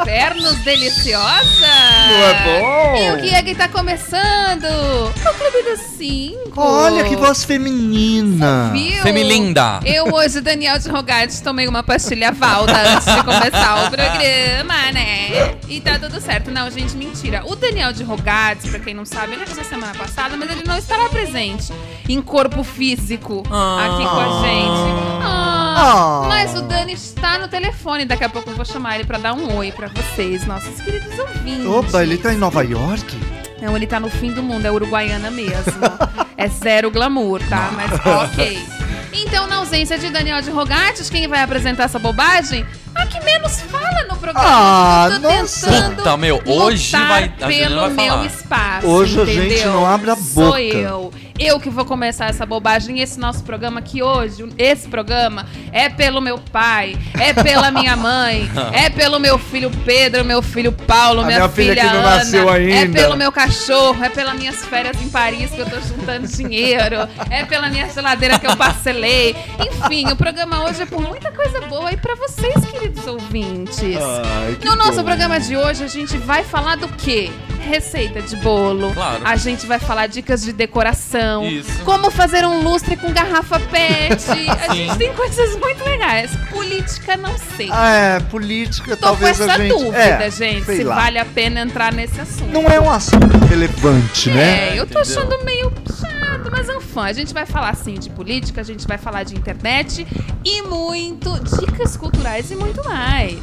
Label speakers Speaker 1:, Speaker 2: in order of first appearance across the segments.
Speaker 1: Infernos deliciosa!
Speaker 2: Não é bom?
Speaker 1: E o que é que tá começando? O Clube dos Cinco!
Speaker 2: Olha que voz feminina.
Speaker 1: Viu?
Speaker 3: Femilinda!
Speaker 1: Eu hoje, Daniel de Rogatis, tomei uma pastilha Valda antes de começar o programa, né? E tá tudo certo. Não, gente, mentira. O Daniel de Rogatis, pra quem não sabe, ele avisou semana passada, mas ele não estará presente em corpo físico
Speaker 3: Ah.
Speaker 1: aqui com a gente. Ah,
Speaker 2: Ah.
Speaker 1: Mas o Dani está no telefone. Daqui a pouco eu vou chamar ele pra dar um oi pra vocês, nossos queridos ouvintes.
Speaker 2: Opa, ele tá em Nova York?
Speaker 1: Não, ele tá no fim do mundo, é uruguaiana mesmo. é zero glamour, tá? Mas ok. Então, na ausência de Daniel de Rogatis, quem vai apresentar essa bobagem? A que menos fala no programa.
Speaker 2: Ah,
Speaker 1: eu tô
Speaker 2: nossa.
Speaker 1: tentando
Speaker 3: Puta, meu, hoje
Speaker 1: lutar
Speaker 3: vai-
Speaker 1: pelo
Speaker 3: vai
Speaker 1: meu
Speaker 3: falar.
Speaker 1: espaço.
Speaker 2: Hoje a gente
Speaker 1: entendeu?
Speaker 2: não abre a
Speaker 1: Sou
Speaker 2: boca.
Speaker 1: eu. Eu que vou começar essa bobagem. Esse nosso programa que hoje, esse programa, é pelo meu pai, é pela minha mãe, é pelo meu filho Pedro, meu filho Paulo, minha,
Speaker 2: minha filha que não
Speaker 1: Ana,
Speaker 2: nasceu
Speaker 1: É
Speaker 2: ainda.
Speaker 1: pelo meu cachorro, é pelas minhas férias em Paris que eu tô juntando dinheiro, é pela minha geladeira que eu parcelei. Enfim, o programa hoje é por muita coisa boa aí pra vocês, queridos ouvintes.
Speaker 2: Ai, que
Speaker 1: No nosso
Speaker 2: bom.
Speaker 1: programa de hoje, a gente vai falar do quê? Receita de bolo.
Speaker 3: Claro.
Speaker 1: A gente vai falar dicas de decoração.
Speaker 3: Isso.
Speaker 1: Como fazer um lustre com garrafa pet. a gente tem coisas muito legais. Política, não sei.
Speaker 2: Ah, é, política,
Speaker 1: Tô com
Speaker 2: talvez
Speaker 1: essa
Speaker 2: a gente...
Speaker 1: dúvida,
Speaker 2: é,
Speaker 1: gente, se
Speaker 2: lá.
Speaker 1: vale a pena entrar nesse assunto.
Speaker 2: Não é um assunto relevante, né?
Speaker 1: É, eu tô
Speaker 3: Entendeu?
Speaker 1: achando meio mas enfim, a gente vai falar sim de política, a gente vai falar de internet e muito dicas culturais e muito mais.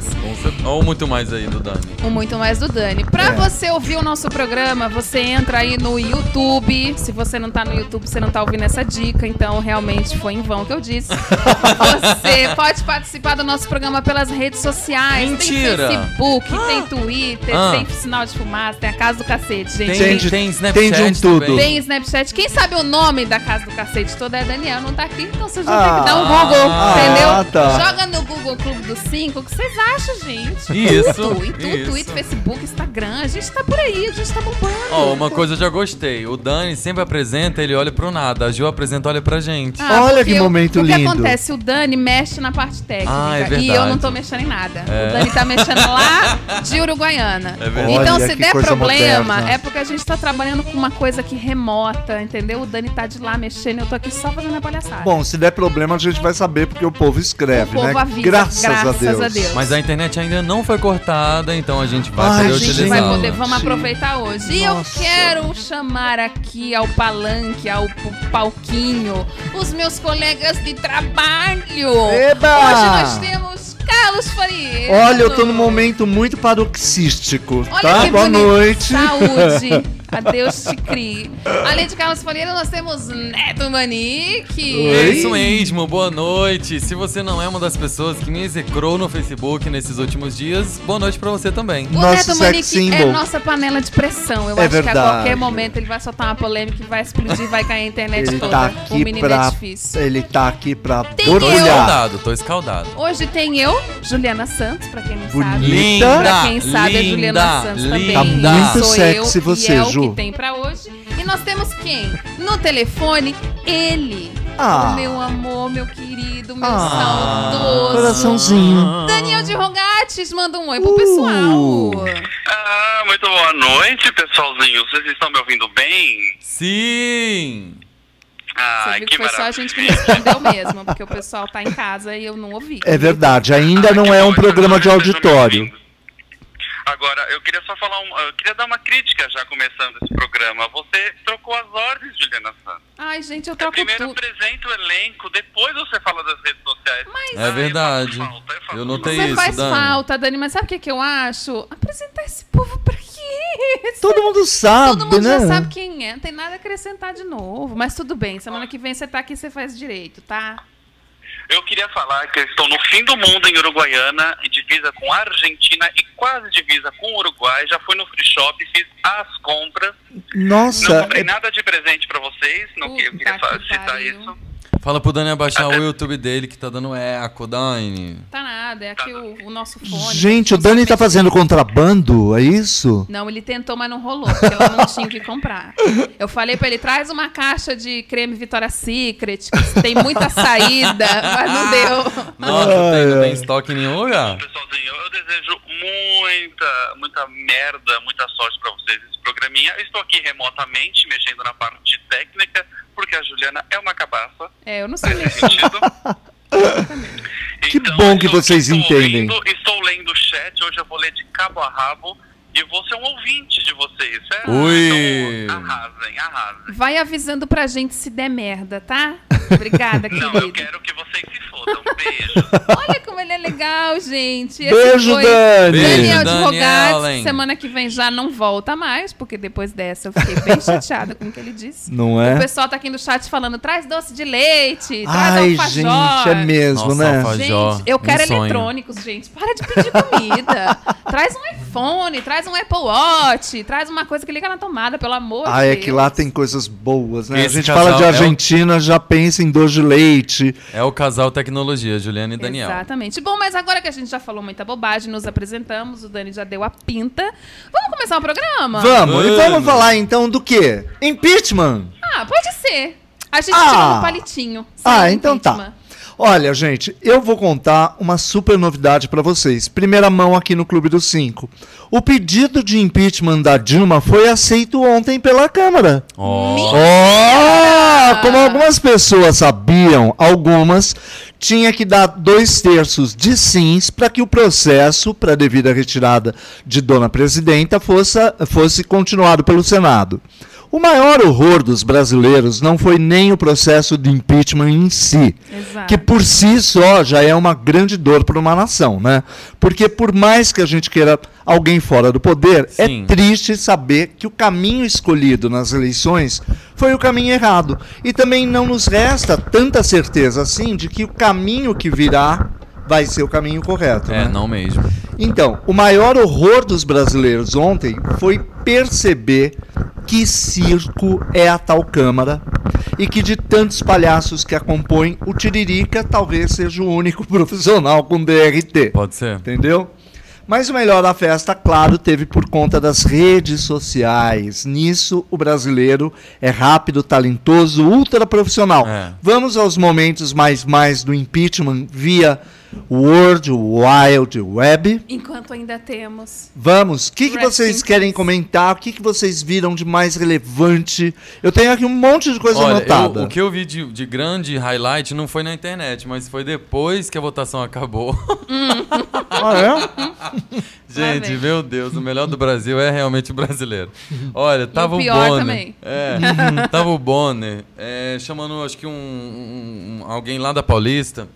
Speaker 3: Ou muito mais aí do Dani.
Speaker 1: O muito mais do Dani. Pra
Speaker 2: É.
Speaker 1: você ouvir o nosso programa, você entra aí no YouTube. Se você não tá no YouTube, você não tá ouvindo essa dica, então realmente foi em vão que eu disse. você pode participar do nosso programa pelas redes sociais.
Speaker 3: Mentira.
Speaker 1: Tem Facebook, tem Twitter,
Speaker 3: Ah.
Speaker 1: tem sinal de fumaça, tem a casa do cacete, gente.
Speaker 3: Tem,
Speaker 2: Tem
Speaker 3: tem,
Speaker 2: de- tem
Speaker 3: Snapchat
Speaker 2: de um tudo.
Speaker 3: também.
Speaker 1: Tem Snapchat. Quem sabe o nome da casa do cacete toda é Daniel, não tá aqui, então vocês vão ter
Speaker 2: Ah.
Speaker 1: que dar um Google,
Speaker 3: Ah,
Speaker 1: entendeu?
Speaker 2: tá.
Speaker 1: Joga no Google Clube dos Cinco, o que vocês acham, gente?
Speaker 3: Isso,
Speaker 1: Tudo, tudo,
Speaker 3: isso.
Speaker 1: Twitter, Facebook, Instagram, a gente tá por aí, a gente tá bombando.
Speaker 3: Ó, uma coisa eu já gostei. O Dani sempre apresenta, ele olha pro nada. A Ju apresenta, olha pra gente.
Speaker 1: Ah,
Speaker 2: Olha que
Speaker 1: eu-
Speaker 2: momento
Speaker 1: O que
Speaker 2: lindo.
Speaker 1: acontece? O Dani mexe na parte técnica.
Speaker 3: Ah, é
Speaker 1: E eu não tô mexendo em nada.
Speaker 3: É.
Speaker 1: O Dani tá mexendo lá de Uruguaiana.
Speaker 3: É verdade.
Speaker 1: Então,
Speaker 2: Olha
Speaker 1: se
Speaker 2: que
Speaker 1: der problema,
Speaker 2: moderna.
Speaker 1: é porque a gente tá trabalhando com uma coisa aqui remota, entendeu? O Dani tá de lá mexendo, eu tô aqui só fazendo a palhaçada.
Speaker 2: Bom, se der problema a gente vai saber porque o povo escreve,
Speaker 1: O povo
Speaker 2: né?
Speaker 1: avisa,
Speaker 2: graças,
Speaker 1: graças
Speaker 2: a, Deus.
Speaker 1: a Deus.
Speaker 3: Mas a internet ainda não foi cortada, então a gente vai
Speaker 2: Ai,
Speaker 3: poder
Speaker 1: a gente
Speaker 3: utilizar.
Speaker 1: vai poder, vamos aproveitar hoje. E eu quero chamar aqui ao palanque, ao palquinho, os meus colegas de trabalho.
Speaker 2: Eba!
Speaker 1: Hoje nós temos Carlos Faria.
Speaker 2: Olha, eu tô num momento muito paroxístico,
Speaker 1: Olha
Speaker 2: tá?
Speaker 1: que
Speaker 2: Boa
Speaker 1: bonito.
Speaker 2: noite.
Speaker 1: Saúde. Adeus te crie. Além de Carlos Faria, nós temos Neto Manique.
Speaker 3: É isso mesmo, boa noite. Se você não é uma das pessoas que me execrou no Facebook nesses últimos dias, boa noite pra você também.
Speaker 1: O
Speaker 2: Nosso
Speaker 1: Neto Manique é nossa panela de pressão. Eu
Speaker 2: É
Speaker 1: acho que a
Speaker 2: verdade.
Speaker 1: qualquer momento ele vai soltar uma polêmica e vai explodir, vai cair a internet
Speaker 2: Ele
Speaker 1: toda.
Speaker 2: tá
Speaker 1: o
Speaker 2: aqui
Speaker 1: menino
Speaker 2: pra.
Speaker 1: é difícil.
Speaker 2: Ele tá aqui pra
Speaker 1: Tem
Speaker 3: Tô escaldado, tô escaldado.
Speaker 1: Hoje tem eu, Juliana Santos, pra quem não
Speaker 2: Bonita.
Speaker 1: sabe.
Speaker 3: Linda,
Speaker 1: Pra quem sabe, a Juliana
Speaker 3: linda,
Speaker 1: Santos
Speaker 3: linda.
Speaker 1: também.
Speaker 3: Tá
Speaker 2: muito
Speaker 1: sou
Speaker 2: sexy
Speaker 1: eu,
Speaker 2: você,
Speaker 1: e é
Speaker 2: Ju.
Speaker 1: o que tem pra hoje. E nós temos quem? No telefone, ele.
Speaker 2: Ah.
Speaker 1: O meu amor, meu querido, meu
Speaker 2: Ah,
Speaker 1: saudoso.
Speaker 2: Coraçãozinho.
Speaker 1: Daniel de Rogatis, manda um oi pro
Speaker 2: Uh.
Speaker 1: pessoal.
Speaker 4: Ah, muito boa noite, pessoalzinho. Vocês estão me ouvindo bem?
Speaker 3: Sim!
Speaker 1: Você
Speaker 4: Ai,
Speaker 1: viu
Speaker 4: que
Speaker 1: que foi só a gente que
Speaker 4: maravilha.
Speaker 1: respondeu mesmo, porque o pessoal tá em casa e eu não ouvi.
Speaker 2: É verdade, ainda
Speaker 4: Ah,
Speaker 2: não é um programa de auditório.
Speaker 4: Agora, eu queria só falar, um, eu queria dar uma crítica já começando esse programa. Você trocou as ordens, Juliana Santos.
Speaker 1: Ai, gente, eu
Speaker 4: É,
Speaker 1: troco
Speaker 4: primeiro
Speaker 1: tudo.
Speaker 4: apresenta o elenco, depois você fala das redes sociais.
Speaker 1: Mas
Speaker 3: É verdade.
Speaker 4: eu falta, eu
Speaker 3: notei
Speaker 1: Você
Speaker 3: isso,
Speaker 1: faz
Speaker 3: Dani.
Speaker 1: falta, Dani, mas sabe o que, que eu acho? Apresentar esse povo pra quê?
Speaker 2: Todo mundo sabe,
Speaker 1: Todo mundo
Speaker 2: né?
Speaker 1: já sabe quem é, não tem nada a acrescentar de novo. Mas tudo bem, semana que vem você tá aqui e você faz direito, tá?
Speaker 4: Eu queria falar que eu estou no fim do mundo em Uruguaiana, e divisa com a Argentina e quase divisa com o Uruguai. Já fui no free shop, fiz as compras. Não
Speaker 2: Nossa,
Speaker 4: comprei
Speaker 2: é-
Speaker 4: nada de presente pra vocês. Não, eu queria
Speaker 1: que
Speaker 4: citar
Speaker 1: pariu.
Speaker 4: isso.
Speaker 3: Fala pro Dani abaixar o YouTube dele que tá dando eco, Dani.
Speaker 1: Tá nada, é aqui o, o nosso fone.
Speaker 2: gente, o Dani tá fazendo contrabando, é isso?
Speaker 1: Não, ele tentou, mas não rolou, porque ela não tinha o que comprar. Eu falei pra ele, traz uma caixa de creme Victoria's Secret, que tem muita saída, mas não deu.
Speaker 3: Nossa, tem, não tem estoque em nenhum lugar.
Speaker 4: Pessoalzinho, eu desejo muita, muita merda, muita sorte pra vocês nesse programinha. Eu estou aqui remotamente, mexendo na parte técnica, porque a Juliana é uma cabaça.
Speaker 1: É, eu não sei
Speaker 4: nesse sentido.
Speaker 2: Que bom que vocês
Speaker 4: estou
Speaker 2: entendem.
Speaker 4: Lendo, estou lendo o chat, hoje eu vou ler de cabo a rabo e vou ser um ouvinte de vocês, certo?
Speaker 3: Ui.
Speaker 4: Então, arrasem, arrasem.
Speaker 1: Vai avisando pra gente se der merda, tá? Obrigada,
Speaker 4: Não, eu
Speaker 1: querido.
Speaker 4: quero que vocês se fodam. Beijo.
Speaker 1: Olha como ele é legal, gente. Esse
Speaker 2: Beijo,
Speaker 1: foi
Speaker 2: Dani.
Speaker 1: Daniel
Speaker 3: hein?
Speaker 1: Semana que vem já não volta mais, porque depois dessa eu fiquei bem chateada com o que ele disse.
Speaker 2: Não
Speaker 1: O
Speaker 2: é?
Speaker 1: pessoal tá aqui no chat falando, traz doce de leite, traz
Speaker 2: Ai,
Speaker 1: alfajor.
Speaker 2: gente, é mesmo,
Speaker 3: Nossa,
Speaker 2: né?
Speaker 3: alfajor.
Speaker 1: Gente, eu quero
Speaker 3: Um
Speaker 1: eletrônicos, gente. Para de pedir comida. traz um iPhone, traz um Apple Watch, traz uma coisa que liga na tomada, pelo amor
Speaker 2: Ah,
Speaker 1: de
Speaker 2: é
Speaker 1: Deus.
Speaker 2: que lá tem coisas boas, né? A
Speaker 3: Esse
Speaker 2: gente
Speaker 3: casal
Speaker 2: fala de
Speaker 3: é o-
Speaker 2: Argentina, já pensa em doce de leite.
Speaker 3: É o casal tecnologia, Juliana e Daniel.
Speaker 1: Exatamente. Bom, mas agora que a gente já falou muita bobagem, nos apresentamos, o Dani já deu a pinta. Vamos começar o programa?
Speaker 2: Vamos, e
Speaker 3: Vamos.
Speaker 2: vamos falar então do quê? Impeachment.
Speaker 1: Ah, pode ser. A gente
Speaker 2: Ah.
Speaker 1: tirou um palitinho.
Speaker 2: Ah, então tá. Olha, gente, eu vou contar uma super novidade pra vocês. Primeira mão aqui no Clube dos Cinco. O pedido de impeachment da Dilma foi aceito ontem pela Câmara.
Speaker 3: Ó,
Speaker 2: Oh! Como algumas pessoas sabiam, algumas tinha que dar dois terços de sims para que o processo para devida retirada de dona presidenta fosse, fosse continuado pelo Senado. O maior horror dos brasileiros não foi nem o processo de impeachment em si,
Speaker 1: Exato.
Speaker 2: que por si só já é uma grande dor para uma nação, né? Porque por mais que a gente queira alguém fora do poder,
Speaker 3: Sim.
Speaker 2: é triste saber que o caminho escolhido nas eleições foi o caminho errado. E também não nos resta tanta certeza assim de que o caminho que virá vai ser o caminho correto.
Speaker 3: é,
Speaker 2: né?
Speaker 3: não mesmo.
Speaker 2: Então, o maior horror dos brasileiros ontem foi perceber que circo é a tal Câmara e que de tantos palhaços que a compõem, o Tiririca talvez seja o único profissional com DRT.
Speaker 3: Pode ser.
Speaker 2: Entendeu? Mas o melhor da festa, claro, teve por conta das redes sociais. Nisso, o brasileiro é rápido, talentoso, ultra profissional.
Speaker 3: É.
Speaker 2: Vamos aos momentos mais mais do impeachment via World Wild Web.
Speaker 1: Enquanto ainda temos.
Speaker 2: Vamos. O que, que vocês querem comentar? O que, que vocês viram de mais relevante? Eu tenho aqui um monte de coisa
Speaker 3: Olha,
Speaker 2: anotada.
Speaker 3: eu- o que eu vi de, de grande highlight não foi na internet, mas foi depois que a votação acabou.
Speaker 2: Ah, é?
Speaker 3: Gente, meu Deus, o melhor do Brasil é realmente o brasileiro. Olha, tava o,
Speaker 1: pior
Speaker 3: Bonner.
Speaker 1: também.
Speaker 3: É, tava o Bonner, é, chamando acho que um, um- um- alguém lá da Paulista.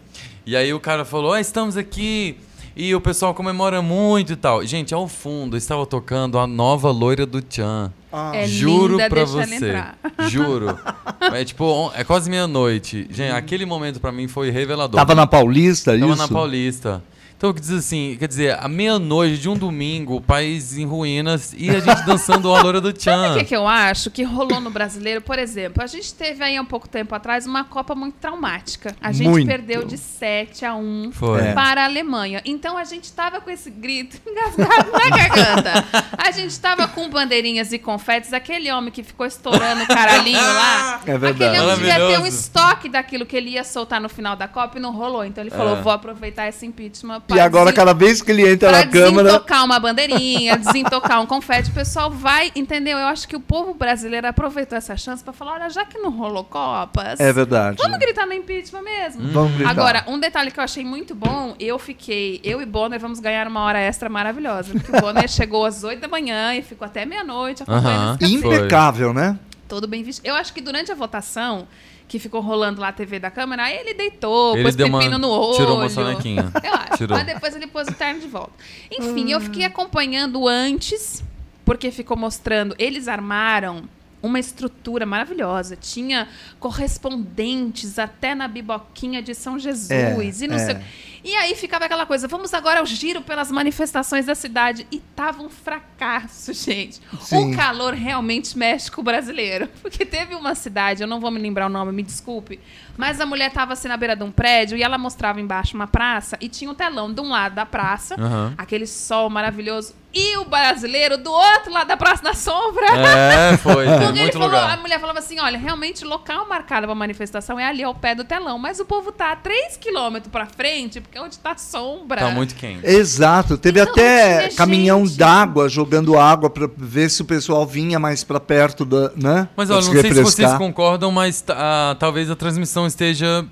Speaker 3: E aí o cara falou: "Ah, estamos aqui. E o pessoal comemora muito e tal. Gente, ao fundo estava tocando a nova loira do Tchan.
Speaker 1: É
Speaker 3: Juro
Speaker 1: linda,
Speaker 3: pra você. Juro. É tipo, é quase meia-noite. Gente, aquele momento pra mim foi revelador.
Speaker 2: Tava na Paulista,
Speaker 3: Tava
Speaker 2: isso?
Speaker 3: na Paulista. Então, quer dizer assim, quer dizer, à meia-noite de um domingo, o país em ruínas e a gente dançando a loura do
Speaker 1: O
Speaker 3: Tchan.
Speaker 1: que, que eu acho que rolou no brasileiro? Por exemplo, a gente teve aí há um pouco tempo atrás uma Copa muito traumática. A gente
Speaker 2: Muito.
Speaker 1: perdeu de 7 a 1
Speaker 3: Foi.
Speaker 2: É.
Speaker 1: para a Alemanha. Então a gente tava com esse grito engasgado na garganta. A gente tava com bandeirinhas e confetes. Aquele homem que ficou estourando o caralhinho lá.
Speaker 2: É verdade.
Speaker 1: Aquele homem devia ter um estoque daquilo que ele ia soltar no final da Copa e não rolou. Então ele falou:
Speaker 3: É.
Speaker 1: vou aproveitar esse impeachment
Speaker 2: E agora,
Speaker 1: desen-
Speaker 2: cada vez que ele entra
Speaker 1: pra
Speaker 2: na Câmara.
Speaker 1: desintocar uma bandeirinha, desintocar um confete, o pessoal vai, entendeu? Eu acho que o povo brasileiro aproveitou essa chance pra falar: olha, já que não rolou Copas,
Speaker 2: É verdade.
Speaker 1: vamos gritar no impeachment mesmo.
Speaker 2: Vamos gritar.
Speaker 1: Agora, um detalhe que eu achei muito bom, eu fiquei, eu e Bonner vamos ganhar uma hora extra maravilhosa. Porque o Bonner chegou às 8 da manhã e ficou até meia-noite esse café.
Speaker 2: Impecável, né?
Speaker 1: Todo bem vestido. Eu acho que durante a votação, que ficou rolando lá a TV da Câmara, aí ele deitou,
Speaker 3: Ele
Speaker 1: pôs
Speaker 3: deu uma-
Speaker 1: pepino no olho.
Speaker 3: tirou uma sonequinha.
Speaker 1: Eu acho.
Speaker 3: Tirou.
Speaker 1: Mas depois ele pôs o terno de volta. Enfim, eu fiquei acompanhando antes, porque ficou mostrando. Eles armaram uma estrutura maravilhosa. Tinha correspondentes até na biboquinha de São Jesus
Speaker 2: É,
Speaker 1: e não
Speaker 2: é.
Speaker 1: sei. E aí ficava aquela coisa, vamos agora ao giro pelas manifestações da cidade. E tava um fracasso, gente.
Speaker 2: Sim.
Speaker 1: O calor realmente mexe com o brasileiro. Porque teve uma cidade, eu não vou me lembrar o nome, me desculpe, mas a mulher tava assim na beira de um prédio e ela mostrava embaixo uma praça e tinha um telão de um lado da praça,
Speaker 3: Aham.
Speaker 1: aquele sol maravilhoso, e o brasileiro do outro lado da praça na sombra.
Speaker 3: É, foi.
Speaker 1: Porque ele
Speaker 3: muito
Speaker 1: falou, a
Speaker 3: lugar.
Speaker 1: mulher falava assim: olha, realmente o local marcado pra manifestação é ali ao pé do telão, mas o povo tá a 3 quilômetros pra frente, porque é onde tá a sombra.
Speaker 3: Tá muito quente.
Speaker 2: Exato, teve
Speaker 1: Então,
Speaker 2: até caminhão d'água jogando água pra ver se o pessoal vinha mais pra perto da, né?
Speaker 3: Mas olha,
Speaker 2: se
Speaker 3: não sei se vocês concordam, mas ah, talvez a transmissão esteja.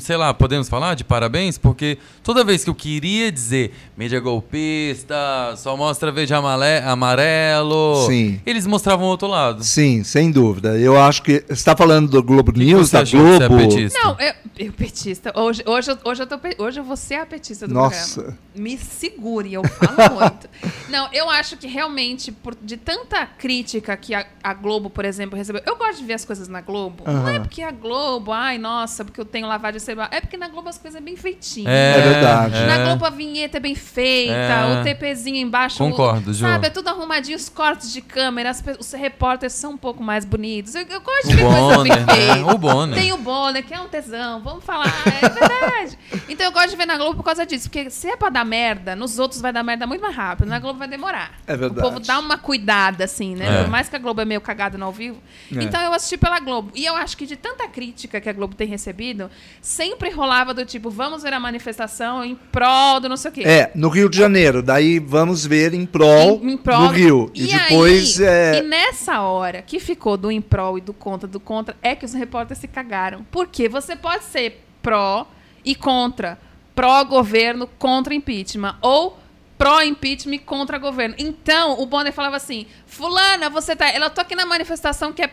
Speaker 3: Sei lá, podemos falar de parabéns? Porque toda vez que eu queria dizer mídia golpista, só mostra verde amale- amarelo,
Speaker 2: Sim.
Speaker 3: eles mostravam o outro lado.
Speaker 2: Sim, sem dúvida. Eu acho que. Você está falando do Globo News,
Speaker 3: Você
Speaker 2: da
Speaker 3: achou que você é
Speaker 2: Globo?
Speaker 3: petista?
Speaker 1: Não, eu, eu petista. Hoje, hoje, eu- hoje, eu tô, hoje eu vou ser a petista do
Speaker 2: Nossa.
Speaker 1: programa. Me segure, eu falo muito. Não, eu acho que realmente, por, de tanta crítica que a, a Globo, por exemplo, recebeu. Eu gosto de ver as coisas na Globo. Não é porque a Globo, ai, nossa, porque eu tenho lavagem cerebral. É porque na Globo as coisas é bem feitinhas.
Speaker 2: É verdade.
Speaker 1: Na
Speaker 3: é.
Speaker 1: Globo a vinheta é bem feita,
Speaker 3: É.
Speaker 1: o TPzinho embaixo.
Speaker 3: Concordo,
Speaker 1: o. Sabe, é tudo arrumadinho, os cortes de câmera, as os repórteres são um pouco mais bonitos. Eu, eu gosto de
Speaker 3: O
Speaker 1: ver coisa bem
Speaker 3: né?
Speaker 1: feita.
Speaker 3: O Bonner.
Speaker 1: Tem o Bonner, que é um tesão, vamos falar, é verdade. então eu gosto de ver na Globo por causa disso, porque se é pra dar merda, nos outros vai dar merda muito mais rápido, na Globo vai demorar.
Speaker 2: É verdade.
Speaker 1: O povo dá uma cuidada, assim, né?
Speaker 3: É.
Speaker 1: Por mais que a Globo é meio cagada no ao vivo.
Speaker 2: É.
Speaker 1: Então eu assisti pela Globo. E eu acho que de tanta crítica que a Globo tem recebido, sempre rolava do tipo, vamos ver a manifestação em prol do não sei o quê.
Speaker 2: É, no Rio de Janeiro. Daí vamos ver em prol,
Speaker 1: Em- em prol-
Speaker 2: do Rio. E,
Speaker 1: aí,
Speaker 2: depois. é,
Speaker 1: E nessa hora que ficou do em prol e do contra do contra, é que os repórteres se cagaram. Porque você pode ser pró e contra. Pró-governo contra impeachment. Ou pró-impeachment e contra governo. Então, o Bonner falava assim: Fulana, você tá. Eu tô aqui na manifestação que é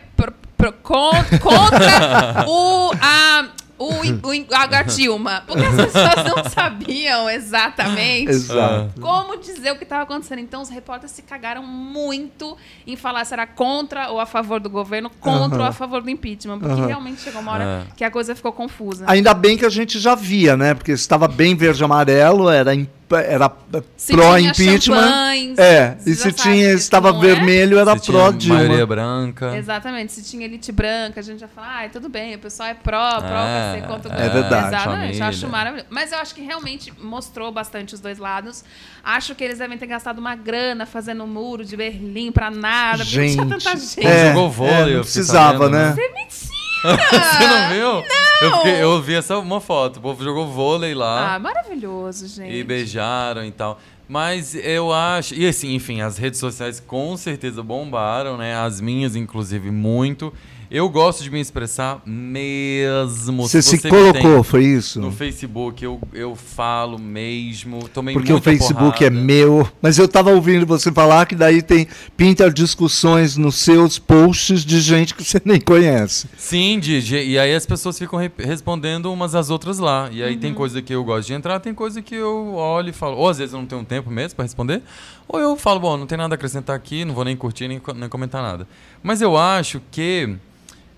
Speaker 1: pro- pro- con- contra o. A, o, o, a Dilma. Porque as pessoas não sabiam exatamente
Speaker 2: Exato.
Speaker 1: como dizer o que estava acontecendo. Então, os repórteres se cagaram muito em falar se era contra ou a favor do governo, contra ou a favor do impeachment. Porque realmente chegou uma hora
Speaker 3: É.
Speaker 1: que a coisa ficou confusa.
Speaker 2: Ainda bem que a gente já via, né? Porque estava bem verde e amarelo, era, im- era
Speaker 1: Se tinha
Speaker 2: pró-impeachment. É,
Speaker 1: você
Speaker 2: e se tinha, estava
Speaker 1: é.
Speaker 2: vermelho, era
Speaker 3: Se tinha maioria
Speaker 2: pró-Dilma.
Speaker 3: branca.
Speaker 1: Exatamente. Se tinha elite branca, a gente já fala, ai, tudo bem, o pessoal é pró, pró,
Speaker 3: É,
Speaker 1: ser contra o
Speaker 2: é verdade.
Speaker 1: Exatamente,
Speaker 3: Família.
Speaker 1: acho maravilhoso. Mas eu acho que realmente mostrou bastante os dois lados. Acho que eles devem ter gastado uma grana fazendo o muro de Berlim pra nada, porque não tinha
Speaker 2: Gente,
Speaker 1: tanta gente.
Speaker 2: é,
Speaker 3: Jogou vôlei,
Speaker 2: é,
Speaker 3: eu
Speaker 2: não precisava,
Speaker 3: sabendo,
Speaker 2: né?
Speaker 3: né?
Speaker 1: É mentira!
Speaker 3: Você não viu? Eu, fiquei- eu vi essa uma foto. O povo jogou vôlei lá.
Speaker 1: Ah, maravilhoso, gente.
Speaker 3: E beijaram e tal. Mas eu acho. E assim, enfim, as redes sociais com certeza bombaram, né? As minhas, inclusive, muito. Eu gosto de me expressar mesmo.
Speaker 2: Você se colocou,
Speaker 3: tem
Speaker 2: foi isso?
Speaker 3: No Facebook, eu, eu falo mesmo. Tomei
Speaker 2: Porque o Facebook é
Speaker 3: porrada.
Speaker 2: meu. Mas eu tava ouvindo você falar que daí tem pinta discussões nos seus posts de gente que você nem conhece.
Speaker 3: Sim, Didi. E aí as pessoas ficam re- respondendo umas às outras lá. E aí
Speaker 1: Uhum.
Speaker 3: tem coisa que eu gosto de entrar, tem coisa que eu olho e falo. Ou às vezes eu não tenho tempo mesmo pra responder. Ou eu falo, bom, não tem nada a acrescentar aqui, não vou nem curtir, nem, nem comentar nada. Mas eu acho que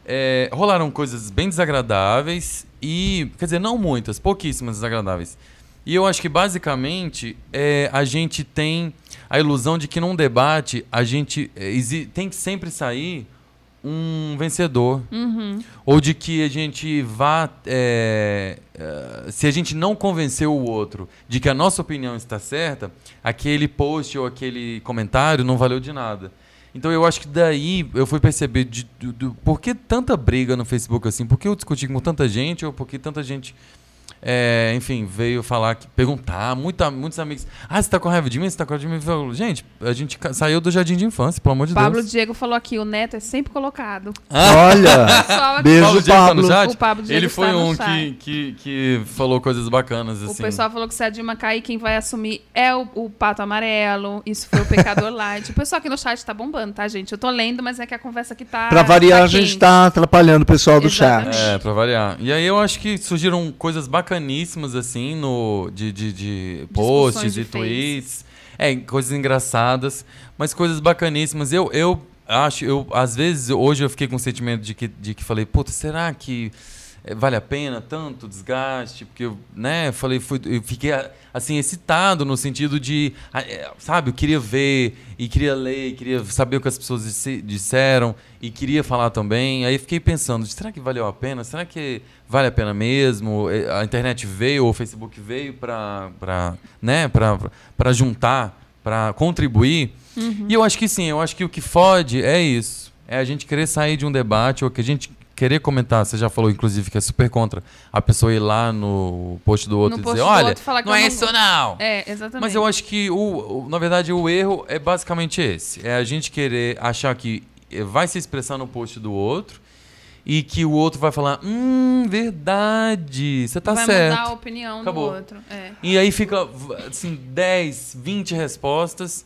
Speaker 3: é, rolaram coisas bem desagradáveis e. Quer dizer, não muitas, pouquíssimas desagradáveis. E eu acho que basicamente é, a gente tem a ilusão de que num debate a gente é, tem que sempre sair um vencedor. Ou de que a gente vá. é, é, se a gente não convencer o outro de que a nossa opinião está certa, aquele post ou aquele comentário não valeu de nada. Então eu acho que daí eu fui perceber de, do, do- por que tanta briga no Facebook assim? Por que eu discuti com tanta gente ou por que tanta gente. É, enfim, veio falar, que, perguntar, muita, muitos amigos. Ah, você tá com raiva de mim? Você tá com raiva de mim? Gente, a gente saiu do jardim de infância, pelo amor de
Speaker 1: Pablo
Speaker 3: Deus.
Speaker 1: Diego falou aqui, o neto é sempre colocado.
Speaker 2: Olha,
Speaker 1: Pessoal aqui-
Speaker 2: beijo,
Speaker 3: Paulo Diego tá no
Speaker 2: Pablo.
Speaker 3: chat?
Speaker 1: O Pablo Diego
Speaker 3: Ele foi um
Speaker 1: chat.
Speaker 3: que, que, que falou coisas bacanas,
Speaker 1: O
Speaker 3: assim.
Speaker 1: pessoal falou que se a Dilma cair, quem vai assumir é o, o pato amarelo. Isso foi o pecador light. O pessoal aqui no chat tá bombando, tá, gente? Eu tô lendo, mas é que a conversa aqui tá.
Speaker 2: Pra variar,
Speaker 1: tá
Speaker 2: a gente tá atrapalhando o pessoal do chat.
Speaker 1: Exatamente.
Speaker 3: É, pra variar. E aí eu acho que surgiram coisas bacaníssimas, assim, no, de, de, de posts
Speaker 1: de
Speaker 3: e tweets. É, coisas engraçadas, mas coisas bacaníssimas. Eu, eu acho, eu, às vezes, hoje eu fiquei com o sentimento de que, de que falei, puta, será que vale a pena tanto desgaste? Porque eu, né, falei, fui, eu fiquei assim excitado no sentido de, ah, eh, sabe, eu queria ver e queria ler, e queria saber o que as pessoas disse- disseram e queria falar também. Aí fiquei pensando, será que valeu a pena? Será que vale a pena mesmo? Eh, A internet veio, o Facebook veio para, para, né, para para juntar, para contribuir. E eu acho que sim, eu acho que o que fode é isso. É a gente querer sair de um debate ou que a gente querer comentar, você já falou inclusive que é super contra a pessoa ir lá no post do outro
Speaker 1: No
Speaker 3: e dizer, olha,
Speaker 1: outro
Speaker 3: não é
Speaker 1: não
Speaker 3: isso
Speaker 1: gosto."
Speaker 3: não.
Speaker 1: É, exatamente.
Speaker 3: Mas eu acho que, o, o- na verdade, o erro é basicamente esse. É a gente querer achar que vai se expressar no post do outro e que o outro vai falar, hum, verdade, você tá
Speaker 1: Vai
Speaker 3: certo.
Speaker 1: mudar a opinião
Speaker 3: Acabou.
Speaker 1: do outro. É.
Speaker 3: E aí fica, assim, 10, 20 respostas.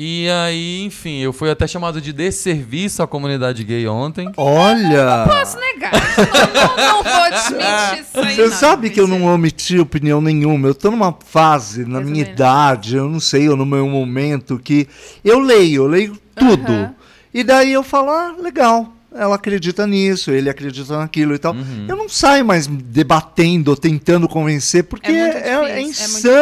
Speaker 3: E aí, enfim, eu fui até chamado de desserviço à comunidade gay ontem.
Speaker 2: Olha!
Speaker 1: Posso negar. Não, não, não vou desmentir isso aí.
Speaker 2: Você
Speaker 1: não,
Speaker 2: sabe que eu não omiti opinião nenhuma. Eu tô numa fase, na minha idade, eu não sei, ou no meu momento, que eu leio, eu leio tudo.
Speaker 1: Aham.
Speaker 2: E daí eu falo, ah, legal. Ela acredita nisso, ele acredita naquilo e tal.
Speaker 3: Uhum.
Speaker 2: Eu não saio mais debatendo, tentando convencer, porque
Speaker 1: É muito
Speaker 2: é,
Speaker 1: difícil,
Speaker 2: é
Speaker 1: é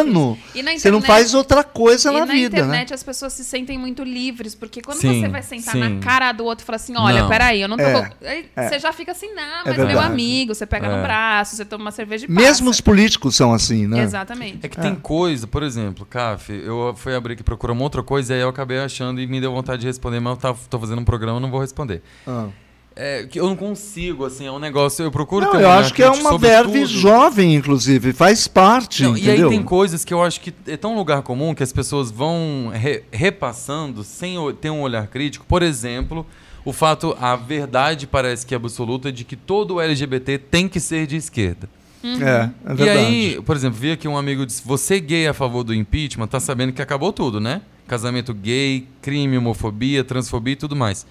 Speaker 2: insano.
Speaker 1: E na
Speaker 2: Você não
Speaker 1: internet-
Speaker 2: faz outra coisa
Speaker 1: E
Speaker 2: na
Speaker 1: na
Speaker 2: vida,
Speaker 1: internet
Speaker 2: né?
Speaker 1: as pessoas se sentem muito livres, porque quando
Speaker 3: Sim,
Speaker 1: você vai sentar
Speaker 3: sim.
Speaker 1: na cara do outro e falar assim, olha,
Speaker 3: Não.
Speaker 1: peraí, eu não tô...
Speaker 2: É,
Speaker 1: Aí
Speaker 2: é.
Speaker 1: Você já fica assim, não,
Speaker 2: É
Speaker 1: mas meu amigo, você pega
Speaker 3: É.
Speaker 1: no braço, você toma uma cerveja e
Speaker 2: Mesmo os políticos são assim, né?
Speaker 1: Exatamente.
Speaker 3: É que tem coisa, por exemplo, Caf, eu fui abrir aqui procurar uma outra coisa e aí eu acabei achando e me deu vontade de responder, mas eu tava, tô fazendo um programa, eu não vou responder.
Speaker 2: Ah.
Speaker 3: É, que eu não consigo, assim, é um negócio, eu procuro
Speaker 2: Não,
Speaker 3: ter
Speaker 2: eu acho que é uma verve
Speaker 3: tudo.
Speaker 2: jovem, inclusive, faz parte,
Speaker 3: Não, e aí tem coisas que eu acho que é tão lugar comum que as pessoas vão re- repassando sem ter um olhar crítico. Por exemplo, o fato, a verdade parece que é absoluta de que todo LGBT tem que ser de esquerda.
Speaker 2: É, é
Speaker 3: E
Speaker 2: verdade.
Speaker 3: aí, por exemplo, vi aqui um amigo disse: você gay a favor do impeachment, tá sabendo que acabou tudo, né? Casamento gay, crime, homofobia, transfobia e tudo mais.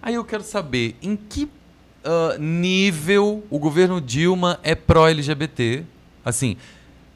Speaker 3: Aí eu quero saber em que ah, nível o governo Dilma é pró-LGBT, assim,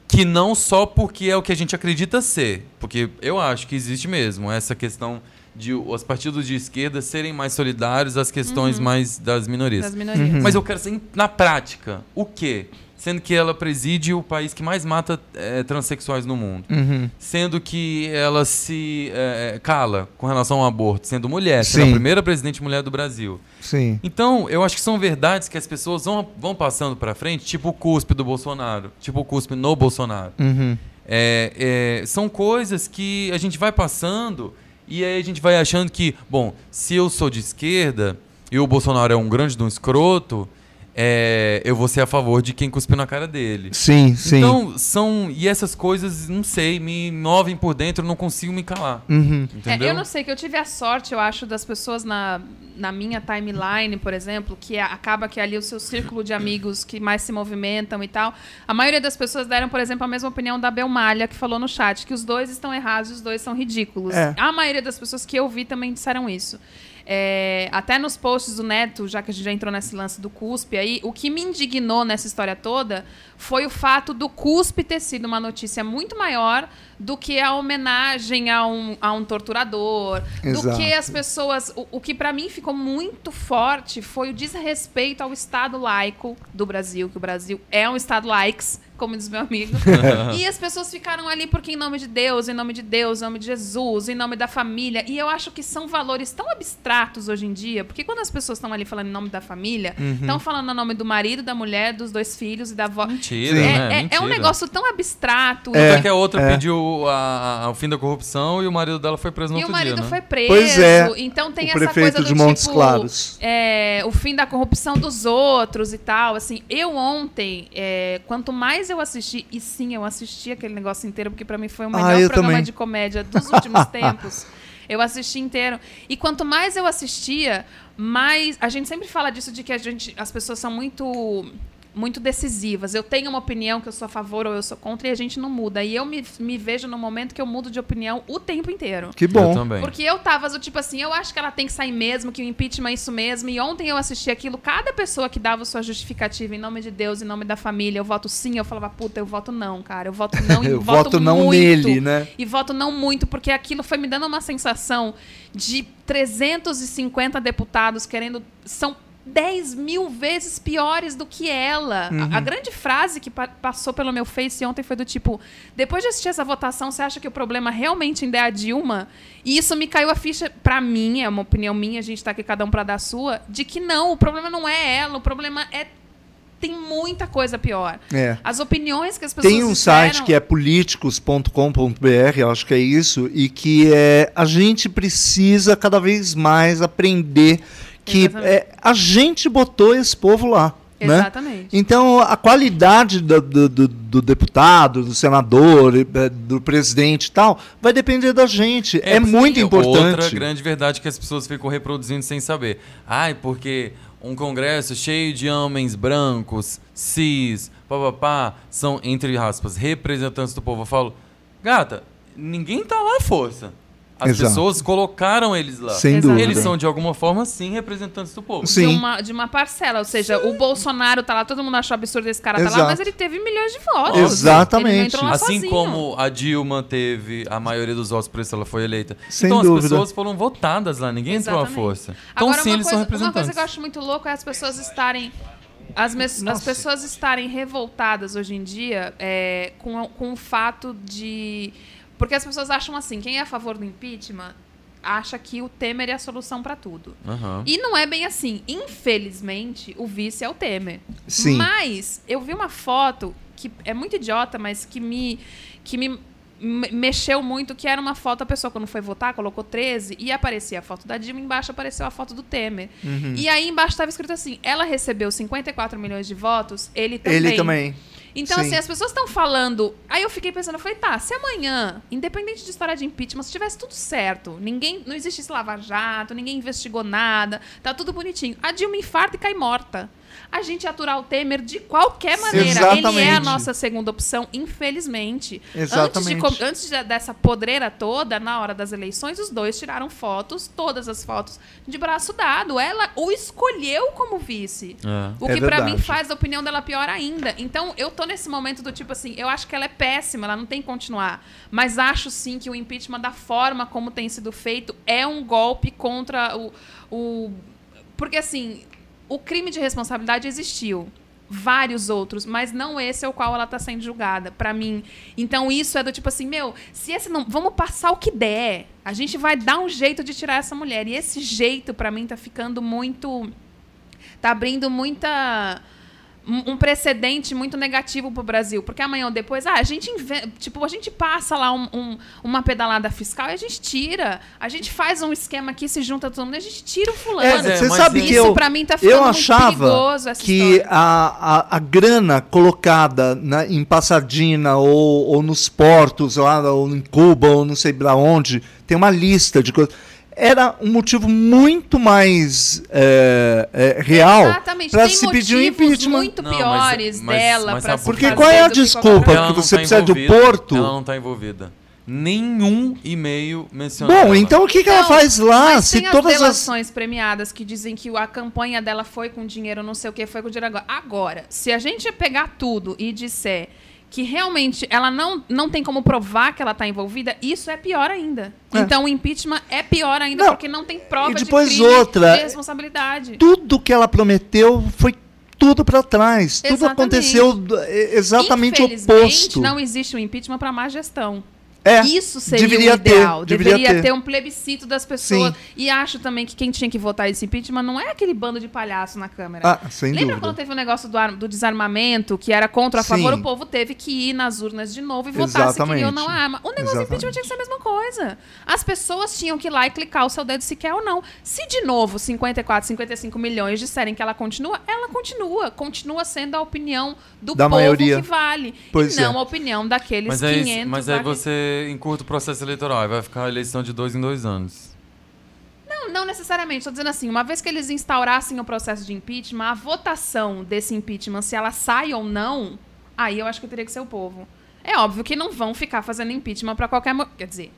Speaker 3: que não só porque é o que a gente acredita ser, porque eu acho que existe mesmo essa questão de os partidos de esquerda serem mais solidários às questões mais das minorias.
Speaker 1: Das minorias.
Speaker 3: Mas eu quero saber, na prática, o quê? Sendo que ela preside o país que mais mata eh, transexuais no mundo.
Speaker 2: Uhum.
Speaker 3: Sendo que ela se eh, cala com relação ao aborto, sendo mulher, sendo
Speaker 2: Sim.
Speaker 3: a primeira presidente mulher do Brasil.
Speaker 2: Sim.
Speaker 3: Então, eu acho que são verdades que as pessoas vão, vão passando pra frente, tipo o cuspe do Bolsonaro, tipo o cuspe no Bolsonaro.
Speaker 2: Uhum.
Speaker 3: É, é, são coisas que a gente vai passando e aí a gente vai achando que, bom, se eu sou de esquerda e o Bolsonaro é um grande de um escroto, é, eu vou ser a favor de quem cuspiu na cara dele.
Speaker 2: Sim, sim.
Speaker 3: Então, são. E essas coisas, não sei, me movem por dentro, eu não consigo me calar.
Speaker 2: Uhum.
Speaker 3: Entendeu?
Speaker 1: É, eu não sei, que eu tive a sorte, eu acho, das pessoas na, na minha timeline, por exemplo, que acaba que ali o seu círculo de amigos que mais se movimentam e tal. A maioria das pessoas deram, por exemplo, a mesma opinião da Belmalha, que falou no chat, que os dois estão errados e os dois são ridículos.
Speaker 2: É.
Speaker 1: A maioria das pessoas que eu vi também disseram isso. É, até nos posts do Neto, já que a gente já entrou nesse lance do cuspe aí, o que me indignou nessa história toda foi o fato do cuspe ter sido uma notícia muito maior do que a homenagem a um, a um torturador, do
Speaker 2: Exato.
Speaker 1: que as pessoas. O, o que para mim ficou muito forte foi o desrespeito ao Estado laico do Brasil, que o Brasil é um Estado laix, como diz meu amigo. e as pessoas ficaram ali porque em nome de Deus, em nome de Deus, em nome de Jesus, em nome da família. E eu acho que são valores tão abstratos hoje em dia, porque quando as pessoas estão ali falando em nome da família, estão falando em nome do marido, da mulher, dos dois filhos e da avó.
Speaker 3: Mentira,
Speaker 1: É,
Speaker 3: né?
Speaker 1: é- é
Speaker 3: Mentira.
Speaker 1: um negócio tão abstrato.
Speaker 3: Tanto que a outra
Speaker 2: é.
Speaker 3: pediu a- a- o fim da corrupção e o marido dela foi preso no
Speaker 1: E o
Speaker 3: outro
Speaker 1: marido
Speaker 3: dia, né?
Speaker 1: foi preso.
Speaker 2: Pois é,
Speaker 1: Então tem
Speaker 2: o
Speaker 1: essa
Speaker 2: prefeito
Speaker 1: coisa do
Speaker 2: de Montes
Speaker 1: tipo,
Speaker 2: Claros.
Speaker 1: é, o fim da corrupção dos outros e tal. Assim, eu ontem, é, quanto mais eu assisti, e sim, eu assisti aquele negócio inteiro, porque pra mim foi o
Speaker 2: Ah,
Speaker 1: melhor
Speaker 2: eu
Speaker 1: programa
Speaker 2: também.
Speaker 1: de comédia dos últimos tempos. Eu assisti inteiro. E quanto mais eu assistia, mais. A gente sempre fala disso de que a gente, as pessoas são muito muito decisivas. Eu tenho uma opinião que eu sou a favor ou eu sou contra e a gente não muda. E eu me, me vejo no momento que eu mudo de opinião o tempo inteiro.
Speaker 2: Que
Speaker 3: Eu
Speaker 2: bom.
Speaker 3: também.
Speaker 1: Porque eu tava do tipo assim, eu acho que ela tem que sair mesmo, que o impeachment é isso mesmo. E ontem eu assisti aquilo, cada pessoa que dava sua justificativa em nome de Deus, em nome da família, eu voto sim, eu falava, puta, eu voto não, cara. Eu voto não e
Speaker 2: Eu
Speaker 1: voto,
Speaker 2: voto não
Speaker 1: muito.
Speaker 2: nele, né?
Speaker 1: E voto não muito, porque aquilo foi me dando uma sensação de 350 deputados querendo. São 10 mil vezes piores do que ela. A-
Speaker 2: Uhum.
Speaker 1: A, grande frase que pa- passou pelo meu Face ontem foi do tipo: depois de assistir essa votação, você acha que o problema realmente ainda é a Dilma? E isso me caiu a ficha, pra mim, é uma opinião minha, a gente tá aqui cada um pra dar a sua, de que não, o problema não é ela, o problema é. Tem muita coisa pior.
Speaker 2: É.
Speaker 1: As opiniões que as pessoas
Speaker 2: Tem um site que é políticos.com.br, eu acho que é isso, e que é a gente precisa cada vez mais aprender que é, a gente botou esse povo lá. Né?
Speaker 1: Exatamente.
Speaker 2: Então, a qualidade do, do- do- do deputado, do senador, eh, do presidente e tal, vai depender da gente. É, muito
Speaker 3: sim,
Speaker 2: importante.
Speaker 3: Outra grande verdade que as pessoas ficam reproduzindo sem saber. Ai, porque um congresso cheio de homens brancos, cis, papapá, são, entre aspas, representantes do povo. Eu falo, gata, ninguém tá lá à força. As
Speaker 2: Exato.
Speaker 3: pessoas colocaram eles lá.
Speaker 2: Sem
Speaker 1: Exato.
Speaker 2: dúvida.
Speaker 3: Eles são, de alguma forma, sim, representantes do povo.
Speaker 2: Sim.
Speaker 1: De uma, de uma parcela. Ou seja, o Bolsonaro tá lá, todo mundo achou absurdo esse cara tá
Speaker 2: Exato.
Speaker 1: lá, mas ele teve milhões de votos.
Speaker 2: Exatamente.
Speaker 3: Assim
Speaker 1: sozinho.
Speaker 3: como a Dilma teve a maioria dos votos por isso ela foi eleita.
Speaker 2: Sem
Speaker 3: então
Speaker 2: dúvida.
Speaker 3: as pessoas foram votadas lá, ninguém entrou à
Speaker 1: Exatamente.
Speaker 3: força. Então
Speaker 1: Agora,
Speaker 3: sim,
Speaker 1: uma
Speaker 3: eles
Speaker 1: coisa,
Speaker 3: são
Speaker 1: Uma
Speaker 3: representantes.
Speaker 1: coisa que eu acho muito louco é as pessoas estarem. As, mes- as pessoas estarem revoltadas hoje em dia é, com, com o fato de. Porque as pessoas acham assim: quem é a favor do impeachment acha que o Temer é a solução para tudo.
Speaker 3: Aham.
Speaker 1: E não é bem assim. Infelizmente, o vice é o Temer.
Speaker 2: Sim.
Speaker 1: Mas eu vi uma foto que é muito idiota, mas que me, que me me- mexeu muito, que era uma foto, a pessoa quando foi votar colocou 13 e aparecia a foto da Dilma, embaixo apareceu a foto do Temer.
Speaker 2: Uhum.
Speaker 1: E aí embaixo estava escrito assim, ela recebeu 54 milhões de votos, ele também.
Speaker 2: Ele também.
Speaker 1: Então,
Speaker 2: Sim.
Speaker 1: assim, as pessoas estão falando. Aí eu fiquei pensando, eu falei, tá, se amanhã, independente de história de impeachment, se tivesse tudo certo, ninguém. Não existisse lava-jato, ninguém investigou nada, tá tudo bonitinho. A Dilma infarta e cai morta. A gente aturar o Temer de qualquer maneira. Ele é a
Speaker 2: Exatamente.
Speaker 1: nossa segunda opção, infelizmente.
Speaker 2: Exatamente.
Speaker 1: Antes, de, antes de- dessa podreira toda, na hora das eleições, os dois tiraram fotos, todas as fotos, de braço dado. Ela o escolheu como vice.
Speaker 3: É.
Speaker 1: O
Speaker 2: É
Speaker 1: que pra mim
Speaker 2: verdade.
Speaker 1: faz a opinião dela pior ainda. Então, eu tô nesse momento do tipo assim, eu acho que ela é péssima, ela não tem que continuar. Mas acho sim que o impeachment, da forma como tem sido feito, é um golpe contra o. o... Porque assim, o crime de responsabilidade existiu. Vários outros, mas não esse é o qual ela tá sendo julgada, pra mim. Então isso é do tipo assim, meu, se esse não. Vamos passar o que der. A gente vai dar um jeito de tirar essa mulher. E esse jeito, pra mim, tá ficando muito tá abrindo muita um precedente muito negativo pro Brasil, porque amanhã ou depois, ah, a gente tipo, a gente passa lá um- um- uma pedalada fiscal e a gente tira, a gente faz um esquema aqui, se junta todo mundo, e a gente tira o fulano.
Speaker 2: É,
Speaker 3: é,
Speaker 2: você
Speaker 3: mas
Speaker 2: sabe
Speaker 3: isso
Speaker 2: que eu,
Speaker 1: pra mim tá ficando
Speaker 2: eu
Speaker 1: muito
Speaker 2: achava
Speaker 1: perigoso essa
Speaker 2: que a, a, a grana colocada na- em Pasadena ou, ou nos portos, lá, ou em Cuba, ou não sei pra onde, tem uma lista de coisas. Era um motivo muito mais é, é, real
Speaker 1: Exatamente,
Speaker 2: para se pedir um
Speaker 1: motivos
Speaker 2: impeachment.
Speaker 1: muito
Speaker 3: Não, mas-
Speaker 1: piores
Speaker 3: mas-
Speaker 1: dela
Speaker 3: mas por
Speaker 2: Porque qual é a
Speaker 1: que
Speaker 2: desculpa?
Speaker 3: Ela não
Speaker 2: você
Speaker 3: tá
Speaker 2: precisa do porto.
Speaker 3: Ela não tá envolvida. Nenhum e-mail menciona
Speaker 2: Bom,
Speaker 3: ela.
Speaker 2: então o que, que ela
Speaker 1: Não,
Speaker 2: faz lá?
Speaker 1: Mas
Speaker 2: Se
Speaker 1: tem
Speaker 2: todas
Speaker 1: as
Speaker 2: as.
Speaker 1: delações premiadas que dizem que a campanha dela foi com dinheiro, não sei o que, foi com dinheiro agora. Agora, se a gente pegar tudo e disser que realmente ela não, não tem como provar que ela está envolvida, isso é pior ainda.
Speaker 2: É.
Speaker 1: Então o impeachment é pior ainda
Speaker 2: Não,
Speaker 1: porque não tem prova
Speaker 2: e depois
Speaker 1: de crime
Speaker 2: outra,
Speaker 1: de responsabilidade.
Speaker 2: Tudo que ela prometeu foi tudo para trás. Tudo
Speaker 1: Exatamente.
Speaker 2: aconteceu do- é, exatamente
Speaker 1: Infelizmente,
Speaker 2: oposto.
Speaker 1: não existe um impeachment para má gestão.
Speaker 2: É,
Speaker 1: Isso seria
Speaker 2: deveria
Speaker 1: o ideal.
Speaker 2: ter, deveria
Speaker 1: deveria
Speaker 2: ter.
Speaker 1: ter. um plebiscito das pessoas.
Speaker 2: Sim.
Speaker 1: E acho também que quem tinha que votar esse impeachment não é aquele bando de palhaço na Câmara.
Speaker 2: Ah, sem
Speaker 1: Lembra
Speaker 2: dúvida.
Speaker 1: quando teve o negócio do, ar- do desarmamento, que era contra a favor?
Speaker 2: Sim.
Speaker 1: O povo teve que ir nas urnas de novo e votar se queria ou não a arma. O negócio do
Speaker 2: Exatamente.
Speaker 1: impeachment tinha que ser a mesma coisa. As pessoas tinham que ir lá e clicar o seu dedo se quer ou não. Se de novo 54, 55 milhões disserem que ela continua, ela continua. Continua sendo a opinião do
Speaker 2: Da
Speaker 1: povo
Speaker 2: maioria.
Speaker 1: que vale.
Speaker 2: Pois
Speaker 1: e não
Speaker 2: é.
Speaker 1: a opinião daqueles
Speaker 3: Mas aí,
Speaker 1: 500
Speaker 3: mas aí
Speaker 1: lá que-
Speaker 3: você encurta o processo eleitoral, aí vai ficar a eleição de dois em dois anos.
Speaker 1: Não, não necessariamente. Tô dizendo assim, uma vez que eles instaurassem o processo de impeachment, a votação desse impeachment, se ela sai ou não, aí eu acho que teria que ser o povo. É óbvio que não vão ficar fazendo impeachment pra qualquer... Quer dizer,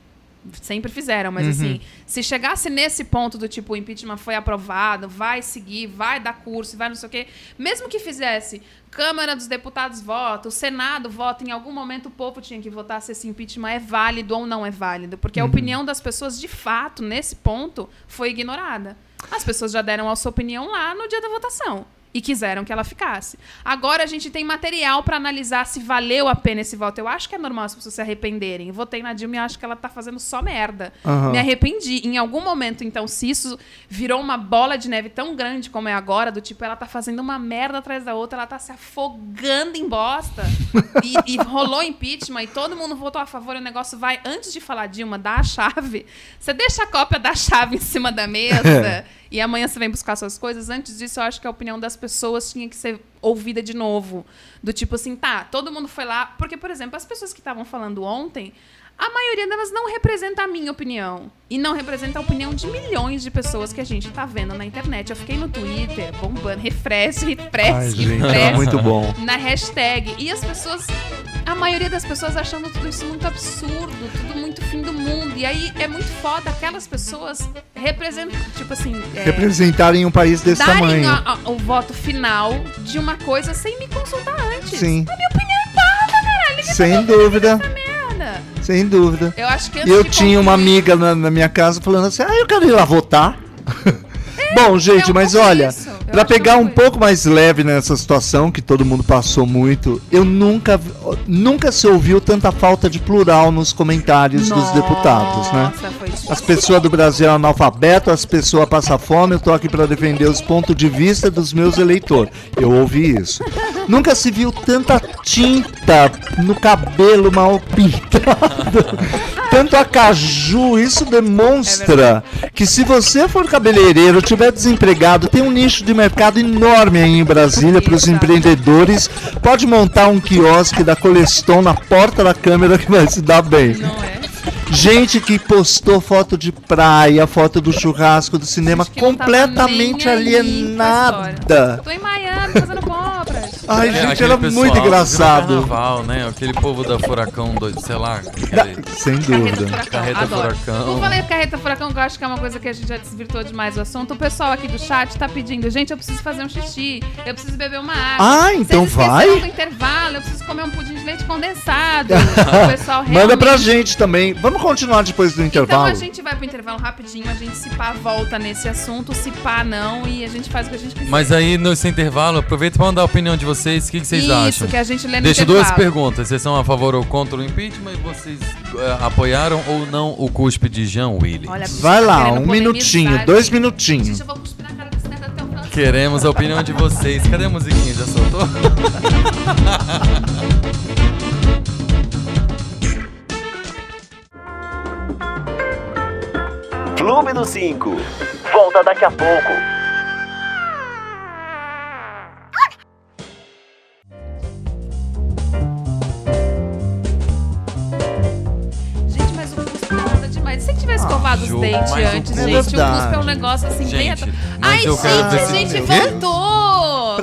Speaker 1: sempre fizeram, mas assim, se chegasse nesse ponto do tipo, o impeachment foi aprovado, vai seguir, vai dar curso, vai não sei o quê, mesmo que fizesse, Câmara dos Deputados vota, o Senado vota, em algum momento o povo tinha que votar se esse impeachment é válido ou não é válido, porque a opinião das pessoas, de fato, nesse ponto, foi ignorada. As pessoas já deram a sua opinião lá no dia da votação. E quiseram que ela ficasse. Agora a gente tem material para analisar se valeu a pena esse voto. Eu acho que é normal as pessoas se arrependerem. Votei na Dilma e acho que ela tá fazendo só merda.
Speaker 2: Aham.
Speaker 1: Me arrependi. Em algum momento, então, se isso virou uma bola de neve tão grande como é agora, do tipo, ela tá fazendo uma merda atrás da outra, ela tá se afogando em bosta. e, e rolou impeachment e todo mundo votou a favor e o negócio vai, antes de falar Dilma, dá a chave. Você deixa a cópia da chave em cima da mesa e amanhã você vem buscar suas coisas. Antes disso, eu acho que a opinião das pessoas tinha que ser ouvida de novo. Do tipo assim, tá, todo mundo foi lá. Porque, por exemplo, as pessoas que estavam falando ontem, a maioria delas não representa a minha opinião. E não representa a opinião de milhões de pessoas que a gente tá vendo na internet. Eu fiquei no Twitter, bombando, refresh, refresh,
Speaker 2: Ai, gente,
Speaker 1: refresh
Speaker 2: era muito bom.
Speaker 1: na hashtag. E as pessoas, a maioria das pessoas achando tudo isso muito absurdo, tudo muito fim do mundo. E aí é muito foda aquelas pessoas representam, tipo assim, é,
Speaker 2: Representarem um país desse
Speaker 1: darem
Speaker 2: tamanho.
Speaker 1: a- a- o voto final de uma coisa sem me consultar antes.
Speaker 2: Sim.
Speaker 1: A minha opinião é parva, caralho. Ninguém
Speaker 2: Sem
Speaker 1: tá
Speaker 2: dúvida, sem dúvida.
Speaker 1: Eu acho que
Speaker 2: Eu tinha uma amiga na, na minha casa falando assim: ah, eu quero ir lá votar. Bom, gente,
Speaker 1: é
Speaker 2: mas olha,
Speaker 1: que é
Speaker 2: pegar um
Speaker 1: pouco
Speaker 2: mais leve nessa situação que todo mundo passou muito, eu nunca, nunca se ouviu tanta falta de plural nos comentários dos deputados, né?
Speaker 1: Nossa.
Speaker 2: As pessoas do Brasil analfabeto, as pessoas passam fome, eu tô aqui para defender os pontos de vista dos meus eleitores. Eu ouvi isso. Nunca se viu tanta tinta no cabelo mal pintado. Tanto acaju, isso demonstra que se você for cabeleireiro, tiver desempregado, tem um nicho de mercado enorme aí em Brasília para os empreendedores. Pode montar um quiosque da Coleston na porta da câmera que vai se dar bem.
Speaker 1: É?
Speaker 2: Gente que postou foto de praia, foto do churrasco, do cinema, completamente alienada.
Speaker 1: Tô em Miami fazendo.
Speaker 2: Ai,
Speaker 3: É,
Speaker 2: gente,
Speaker 3: aquele
Speaker 2: era
Speaker 3: pessoal
Speaker 2: muito
Speaker 3: do
Speaker 2: engraçado.
Speaker 3: Carnaval, né? Aquele povo da Furacão, do, sei lá. Aquele-
Speaker 2: Sem
Speaker 1: Carreta
Speaker 2: dúvida.
Speaker 1: Furacão,
Speaker 3: Carreta
Speaker 1: adoro.
Speaker 3: Furacão.
Speaker 1: Por falar em Carreta Furacão, que eu acho que é uma coisa que a gente já desvirtuou demais o assunto. O pessoal aqui do chat tá pedindo, gente, eu preciso fazer um xixi, eu preciso beber uma água.
Speaker 2: Ah, então
Speaker 1: Vocês esqueceram
Speaker 2: vai?
Speaker 1: do intervalo, eu preciso comer um pudim de leite condensado. o pessoal
Speaker 2: Manda
Speaker 1: realmente...
Speaker 2: pra gente também. Vamos continuar depois do
Speaker 1: Então
Speaker 2: intervalo?
Speaker 1: a gente vai pro intervalo rapidinho, a gente se pá volta nesse assunto, se pá não, e a gente faz o que a gente quiser.
Speaker 3: Mas aí, nesse intervalo, aproveita pra mandar a opinião de vocês. O que, que vocês
Speaker 1: Isso,
Speaker 3: acham?
Speaker 1: que a gente lê no
Speaker 3: Deixa duas perguntas. Vocês são a favor ou contra o impeachment? E vocês eh, apoiaram ou não o cuspe de Jean Willis?
Speaker 1: Olha,
Speaker 2: Vai lá, um minutinho, dois minutinhos.
Speaker 1: Gente, eu vou cuspir na cara desse neto até o final.
Speaker 3: Queremos a opinião de vocês. Cadê a musiquinha? Já soltou?
Speaker 5: Clube do 5. Volta daqui a pouco.
Speaker 1: Dentes
Speaker 3: mas o
Speaker 1: antes, gente,
Speaker 2: É
Speaker 1: o cuspe é um negócio assim bem...
Speaker 3: Gente,
Speaker 1: Ai, gente, a gente voltou!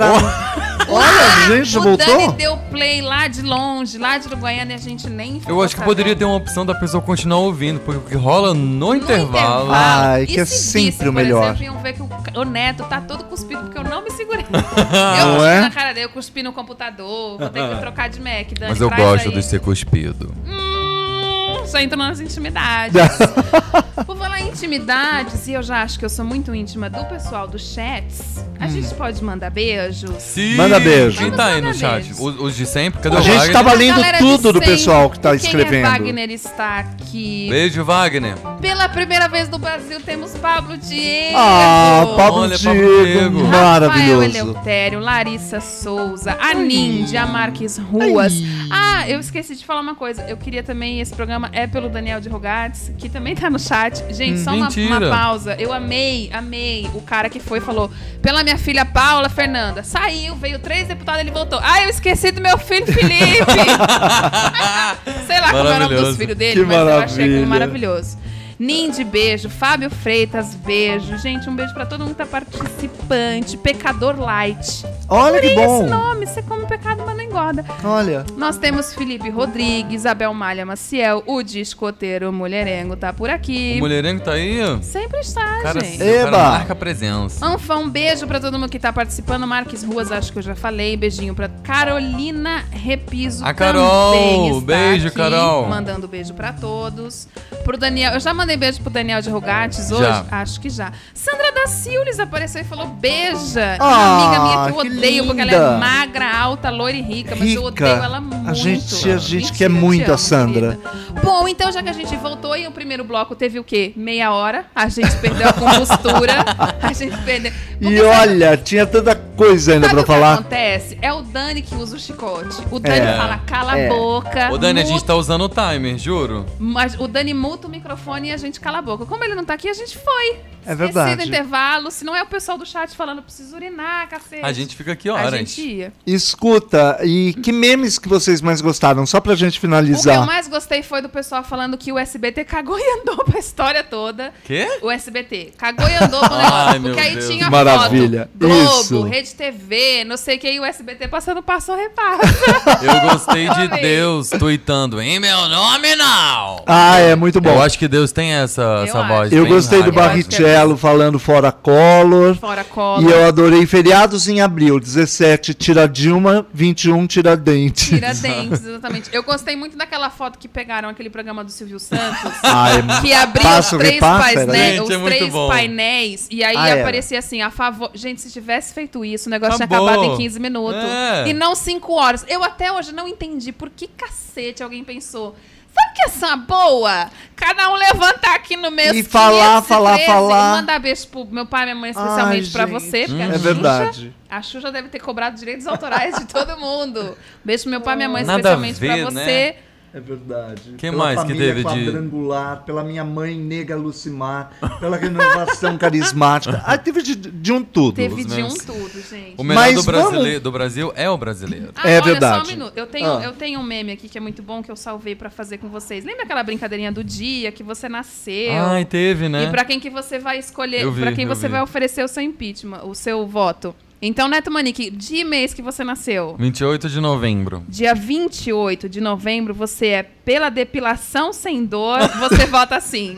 Speaker 2: Olha, a gente
Speaker 1: o
Speaker 2: voltou?
Speaker 1: Dani deu play lá de longe, lá de Uruguaiana, e a gente nem
Speaker 3: Eu acho que poderia
Speaker 1: sabendo.
Speaker 3: ter uma opção da pessoa continuar ouvindo, porque o que rola no,
Speaker 1: No
Speaker 3: intervalo.
Speaker 2: Ai,
Speaker 1: E
Speaker 2: que é
Speaker 1: se
Speaker 2: sempre
Speaker 1: visse,
Speaker 2: o melhor.
Speaker 1: Por exemplo, iam ver que o, o Neto tá todo cuspido porque eu não me segurei. eu cuspi
Speaker 2: é?
Speaker 1: na cara dele, eu cuspi no computador, vou ter que trocar de Mac. Dani,
Speaker 3: Mas eu gosto
Speaker 1: aí.
Speaker 3: de ser cuspido.
Speaker 1: Hum, só entro nas intimidades. Por falar em intimidades, e eu já acho que eu sou muito íntima do pessoal dos chats, a gente pode mandar beijos?
Speaker 3: Sim.
Speaker 2: Manda beijo.
Speaker 3: Quem tá aí no chat? Os, os de sempre? Cadê
Speaker 2: A
Speaker 3: o
Speaker 2: gente
Speaker 3: Wagner?
Speaker 2: tava lendo tudo do pessoal que tá
Speaker 1: quem
Speaker 2: escrevendo.
Speaker 1: É Wagner está aqui.
Speaker 3: Beijo, Wagner.
Speaker 1: Pela primeira vez no Brasil temos Pablo Diego.
Speaker 2: Ah, Pablo
Speaker 3: Olha, Pablo
Speaker 2: Diego,
Speaker 3: Diego.
Speaker 1: Rafael
Speaker 2: maravilhoso.
Speaker 1: Eleutério, Larissa Souza, a Nindy, a Marques Ruas. Ah, eu esqueci de falar uma coisa. Eu queria também, esse programa é pelo Daniel de Rogatis, que também tá no chat. Gente, só uma, uma pausa. Eu amei, amei o cara que foi e falou: pela minha filha Paula Fernanda. Saiu, veio três deputados, ele voltou. Ah, eu esqueci do meu filho Felipe. Sei lá como é o nome dos filhos dele,
Speaker 2: Que
Speaker 1: mas eu achei aquilo
Speaker 2: maravilha.
Speaker 1: maravilhoso. Nindy, beijo. Fábio Freitas, beijo. Gente, um beijo pra todo mundo que tá participante. Pecador Light.
Speaker 2: Olha que
Speaker 1: Esse
Speaker 2: bom.
Speaker 1: nome, você come pecado, mas não engorda.
Speaker 2: Olha.
Speaker 1: Nós temos Felipe Rodrigues, Isabel Malha Maciel, o discoteiro Mulherengo tá por aqui.
Speaker 3: O mulherengo tá aí?
Speaker 1: Sempre está,
Speaker 3: cara,
Speaker 1: gente.
Speaker 3: o cara
Speaker 2: Eba.
Speaker 3: marca presença.
Speaker 1: Anfa, um beijo pra todo mundo que tá participando. Marques Ruas, acho que eu já falei. Beijinho pra Carolina Repiso.
Speaker 3: A Carol,
Speaker 1: também está
Speaker 3: beijo,
Speaker 1: aqui,
Speaker 3: Carol.
Speaker 1: Mandando beijo pra todos. Pro Daniel, eu já mandei beijo pro Daniel de Rogates hoje?
Speaker 3: Já.
Speaker 1: Acho que já. Sandra da Silves apareceu e falou beija.
Speaker 2: Ah,
Speaker 1: uma amiga minha que eu
Speaker 2: que
Speaker 1: odeio porque ela é magra, alta, loira e rica, mas eu
Speaker 2: Rica.
Speaker 1: odeio ela muito.
Speaker 2: A gente- a gente
Speaker 1: Mentira,
Speaker 2: quer muito a
Speaker 1: amo,
Speaker 2: Sandra.
Speaker 1: querida. Bom, então já que a gente voltou e o primeiro bloco teve o quê? Meia hora. A gente perdeu a compostura. a gente perdeu.
Speaker 2: E
Speaker 1: Porque sabe-
Speaker 2: olha, tinha tanta coisa ainda
Speaker 1: Sabe
Speaker 2: pra
Speaker 1: o que
Speaker 2: falar.
Speaker 1: acontece? É o Dani que usa o chicote. O Dani
Speaker 2: É.
Speaker 1: fala, cala
Speaker 2: É.
Speaker 1: a boca.
Speaker 3: Ô, Dani, a gente
Speaker 1: muta-
Speaker 3: tá usando o timer, juro.
Speaker 1: Mas o Dani muta o microfone e a gente cala a boca. Como ele não tá aqui, a gente foi.
Speaker 2: É
Speaker 1: Esqueci
Speaker 2: verdade.
Speaker 1: do intervalo. Se não é o pessoal do chat falando, preciso urinar, cacete.
Speaker 3: A gente fica aqui
Speaker 1: A
Speaker 3: horas.
Speaker 1: gente ia.
Speaker 2: Escuta, e que memes que vocês mais gostaram? Só pra gente
Speaker 1: O que eu
Speaker 2: finalizar.
Speaker 1: mais gostei foi do pessoal falando que o SBT cagou e andou pra história toda.
Speaker 3: Quê?
Speaker 1: O SBT. Cagou e andou pro negócio.
Speaker 3: Ai,
Speaker 1: porque aí
Speaker 3: Deus.
Speaker 1: tinha
Speaker 2: maravilha.
Speaker 1: foto. Globo,
Speaker 2: Isso.
Speaker 1: Rede TV, não sei o que, e o SBT passando passo a repassa.
Speaker 3: Eu gostei de. Deus tweetando, em meu nome não!
Speaker 2: Ah, é muito bom.
Speaker 3: Eu acho que Deus tem essa,
Speaker 1: Eu
Speaker 3: essa voz.
Speaker 2: Eu gostei do
Speaker 1: acho que é
Speaker 2: Barrichello falando fora Collor.
Speaker 1: Fora cola.
Speaker 2: E eu adorei feriados em abril. 17 tira Dilma, 21 tira dente.
Speaker 1: Tiradentes, exatamente. Eu gostei muito daquela foto que pegaram aquele programa do Silvio Santos.
Speaker 2: Ah, é
Speaker 1: Que
Speaker 2: Passa,
Speaker 1: os três,
Speaker 2: repassa,
Speaker 1: né,
Speaker 3: isso?
Speaker 1: os
Speaker 3: Gente, é
Speaker 1: três painéis. E aí
Speaker 2: Ah,
Speaker 1: aparecia assim, a favor. Gente, se tivesse feito isso, o negócio tinha
Speaker 3: Acabou.
Speaker 1: acabado em 15 minutos.
Speaker 3: É.
Speaker 1: E não 5 horas. Eu até hoje não entendi por que cacete alguém pensou. Sabe que essa é boa? Cada um levantar aqui no meio.
Speaker 2: E falar, falar, falar.
Speaker 1: E mandar beijo pro meu pai e minha mãe, especialmente
Speaker 2: Ai,
Speaker 1: pra
Speaker 2: gente.
Speaker 1: você. Porque a
Speaker 2: É
Speaker 1: Xuxa-
Speaker 2: verdade.
Speaker 1: A Xuxa deve ter cobrado direitos autorais de todo mundo. Beijo pro meu pai e minha mãe,
Speaker 3: Nada a
Speaker 1: especialmente pra
Speaker 3: ver,
Speaker 1: você.
Speaker 3: né?
Speaker 2: É verdade.
Speaker 3: Que
Speaker 2: Pela
Speaker 3: mais que
Speaker 2: família
Speaker 3: teve de-
Speaker 2: quadrangular, pela minha mãe nega Lucimar, pela renovação carismática. Ah, teve de, de um tudo.
Speaker 1: Teve
Speaker 3: Os
Speaker 1: de um
Speaker 3: meus-
Speaker 1: tudo, gente.
Speaker 3: O melhor
Speaker 2: Mas
Speaker 3: do, brasile- do Brasil é o brasileiro.
Speaker 1: Ah,
Speaker 2: É
Speaker 1: olha,
Speaker 2: verdade.
Speaker 1: Só um minuto. Eu tenho,
Speaker 2: Ah.
Speaker 1: eu tenho um meme aqui que é muito bom que eu salvei pra fazer com vocês. Lembra aquela brincadeirinha do dia que você nasceu?
Speaker 3: Ai, teve, né?
Speaker 1: E pra quem que você vai escolher, pra quem você
Speaker 3: vi.
Speaker 1: vai oferecer o seu impeachment, o seu voto. Então, Neto Manique, de mês que você nasceu?
Speaker 3: 28 de novembro.
Speaker 1: Dia 28 de novembro, você é pela depilação sem dor, você vota sim.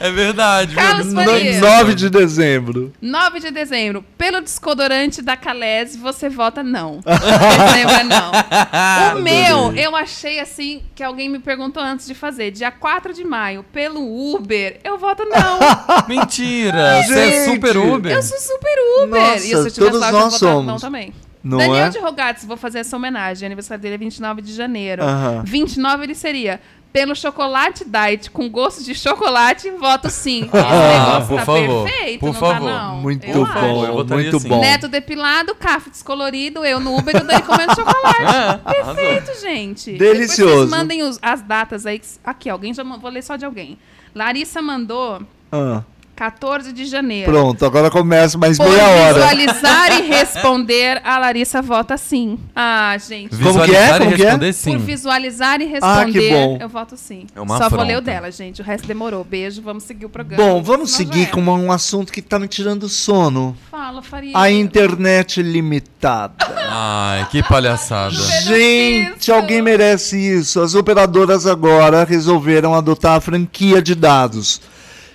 Speaker 3: É verdade.
Speaker 1: Carlos
Speaker 3: viu?
Speaker 1: Faria.
Speaker 2: No- 9 de dezembro.
Speaker 1: 9 de dezembro, pelo desodorante da Calés, você vota não. Dezembro é não. O meu, eu achei assim, que alguém me perguntou antes de fazer. Dia 4 de maio, pelo Uber, eu voto não.
Speaker 3: Mentira! Você é
Speaker 2: Gente.
Speaker 3: super Uber.
Speaker 1: Eu sou super Uber.
Speaker 2: Nossa,
Speaker 1: e se eu tivesse
Speaker 2: todos
Speaker 1: lá, eu
Speaker 2: nós
Speaker 1: votado
Speaker 2: somos.
Speaker 1: não também.
Speaker 2: Não
Speaker 1: Daniel
Speaker 2: é?
Speaker 1: de Rogatis, vou fazer essa homenagem. Aniversário dele é 29 de janeiro.
Speaker 2: Aham.
Speaker 1: 29 ele seria pelo chocolate diet com gosto de chocolate, voto sim. Esse
Speaker 3: Ah,
Speaker 1: negócio
Speaker 3: por
Speaker 1: tá
Speaker 3: favor,
Speaker 1: perfeito,
Speaker 3: por
Speaker 1: não
Speaker 3: favor.
Speaker 1: tá não?
Speaker 2: Muito
Speaker 1: Eu
Speaker 2: bom, muito
Speaker 3: sim.
Speaker 2: bom.
Speaker 1: Neto depilado, café descolorido, eu no Uber e o Dani comendo chocolate.
Speaker 3: É, arrasou.
Speaker 1: Perfeito, gente.
Speaker 2: Delicioso.
Speaker 1: Depois vocês mandem os- as datas aí. Aqui, alguém já mandou, vou ler só de alguém. Larissa mandou
Speaker 2: Ah,
Speaker 1: 14 de janeiro.
Speaker 2: pronto, agora começa mais
Speaker 1: Por
Speaker 2: meia hora.
Speaker 1: visualizar e responder, a Larissa vota sim. Ah, gente.
Speaker 2: Como que é?
Speaker 3: Visualizar
Speaker 2: Como
Speaker 3: e
Speaker 2: que é?
Speaker 3: responder
Speaker 1: Por
Speaker 3: sim.
Speaker 1: visualizar e
Speaker 2: Ah, que
Speaker 1: responder,
Speaker 2: bom.
Speaker 1: eu voto sim.
Speaker 3: É uma
Speaker 1: Só vou ler o
Speaker 3: afronta.
Speaker 1: dela, gente. O resto demorou. Beijo, vamos seguir o programa.
Speaker 2: Bom, vamos seguir com um assunto que tá me tirando sono.
Speaker 1: Fala, Faria.
Speaker 2: A internet limitada.
Speaker 3: Ai, que palhaçada.
Speaker 2: Gente,
Speaker 1: isso.
Speaker 2: alguém merece isso. As operadoras agora resolveram adotar a franquia de dados.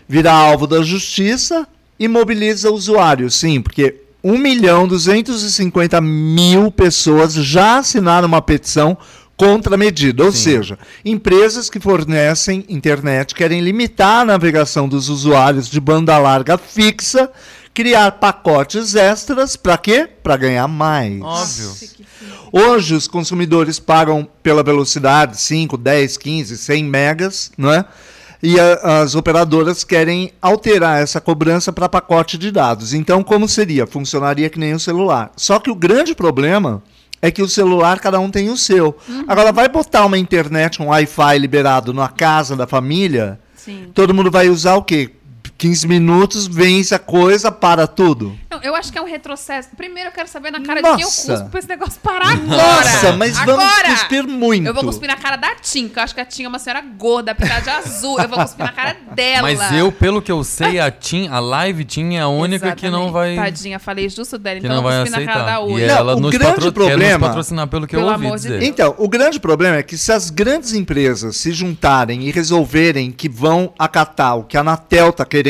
Speaker 2: Vira alvo da justiça e mobiliza usuários. Sim, porque 1 milhão 250 mil pessoas já assinaram uma petição contra a medida. Ou seja, empresas que fornecem internet querem limitar a navegação dos usuários de banda larga fixa, criar pacotes extras, para quê? Para ganhar mais.
Speaker 3: Óbvio.
Speaker 2: Hoje os consumidores pagam pela velocidade 5, 10, 15, 100 megas, não é? E a- as operadoras querem alterar essa cobrança para pacote de dados. Então, como seria? Funcionaria que nem o celular. Só que o grande problema é que o celular, cada um tem o seu. Agora, vai botar uma internet, um Wi-Fi liberado na casa da família,
Speaker 1: Sim.
Speaker 2: todo mundo vai usar o quê? 15 minutos, vence a coisa, para tudo.
Speaker 1: Não, eu acho que é um retrocesso. Primeiro eu quero saber na cara de quem eu
Speaker 2: Nossa.
Speaker 1: cuspo pra esse negócio parar agora.
Speaker 2: Nossa, mas vamos
Speaker 1: Agora!
Speaker 2: cuspir muito.
Speaker 1: Eu vou cuspir na cara da Tim, que eu acho que a Tim é uma senhora gorda, pintada de azul. Eu vou cuspir na cara dela.
Speaker 3: Mas eu, pelo que eu sei, a Tim, a live Tim é a única que não vai.
Speaker 1: Tadinha, falei justo dela,
Speaker 3: Que
Speaker 1: então
Speaker 3: não
Speaker 1: eu
Speaker 3: vai
Speaker 1: vou cuspir na cara
Speaker 3: aceitar. E.
Speaker 2: Não,
Speaker 3: ela
Speaker 2: o
Speaker 3: nos,
Speaker 2: grande
Speaker 3: patro...
Speaker 2: problema-
Speaker 3: nos patrocinar, pelo que
Speaker 1: Pelo
Speaker 3: eu ouvi
Speaker 1: amor de
Speaker 3: dizer.
Speaker 1: Deus.
Speaker 2: Então, o grande problema é que se as grandes empresas se juntarem e resolverem que vão acatar o que a Anatel está querendo,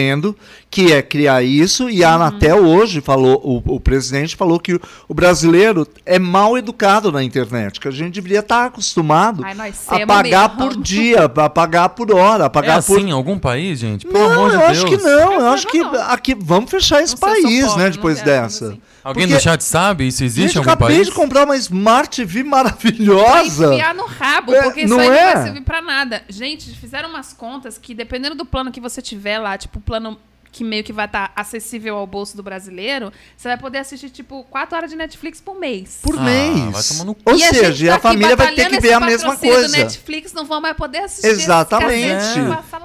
Speaker 2: que é criar isso, e a Anatel hoje falou, o, o presidente falou que o, o brasileiro é mal educado na internet, que a gente deveria estar acostumado
Speaker 1: Ai,
Speaker 2: a pagar
Speaker 1: mesmo.
Speaker 2: por dia, a pagar por hora, a
Speaker 3: É
Speaker 2: pagar
Speaker 3: assim
Speaker 2: por
Speaker 3: em algum país, gente? Pelo
Speaker 2: não,
Speaker 3: amor de
Speaker 2: eu
Speaker 3: Deus.
Speaker 2: acho que não. Eu acho que
Speaker 1: não.
Speaker 2: aqui vamos fechar esse
Speaker 1: Não
Speaker 2: país,
Speaker 1: pobre,
Speaker 2: né? Depois dessa.
Speaker 1: assim.
Speaker 3: Alguém
Speaker 2: Porque-
Speaker 3: no chat sabe? Isso existe
Speaker 2: Gente,
Speaker 3: em
Speaker 2: eu
Speaker 3: algum
Speaker 2: acabei
Speaker 3: país?
Speaker 2: de comprar uma Smart TV
Speaker 1: Pra
Speaker 2: maravilhosa.
Speaker 1: enfiar no rabo,
Speaker 2: É,
Speaker 1: porque isso
Speaker 2: não
Speaker 1: aí não
Speaker 2: é?
Speaker 1: vai servir pra nada. Gente, fizeram umas contas que dependendo do plano que você tiver lá, tipo, o plano que meio que vai estar acessível ao bolso do brasileiro, você vai poder assistir, tipo, 4 horas de Netflix por mês.
Speaker 2: Por
Speaker 3: Ah,
Speaker 2: mês.
Speaker 3: vai cu.
Speaker 2: Ou
Speaker 1: E a
Speaker 2: seja,
Speaker 1: tá
Speaker 2: a
Speaker 1: aqui
Speaker 2: família vai ter que ver a mesma coisa.
Speaker 1: do Netflix não vão mais poder assistir.
Speaker 2: Exatamente.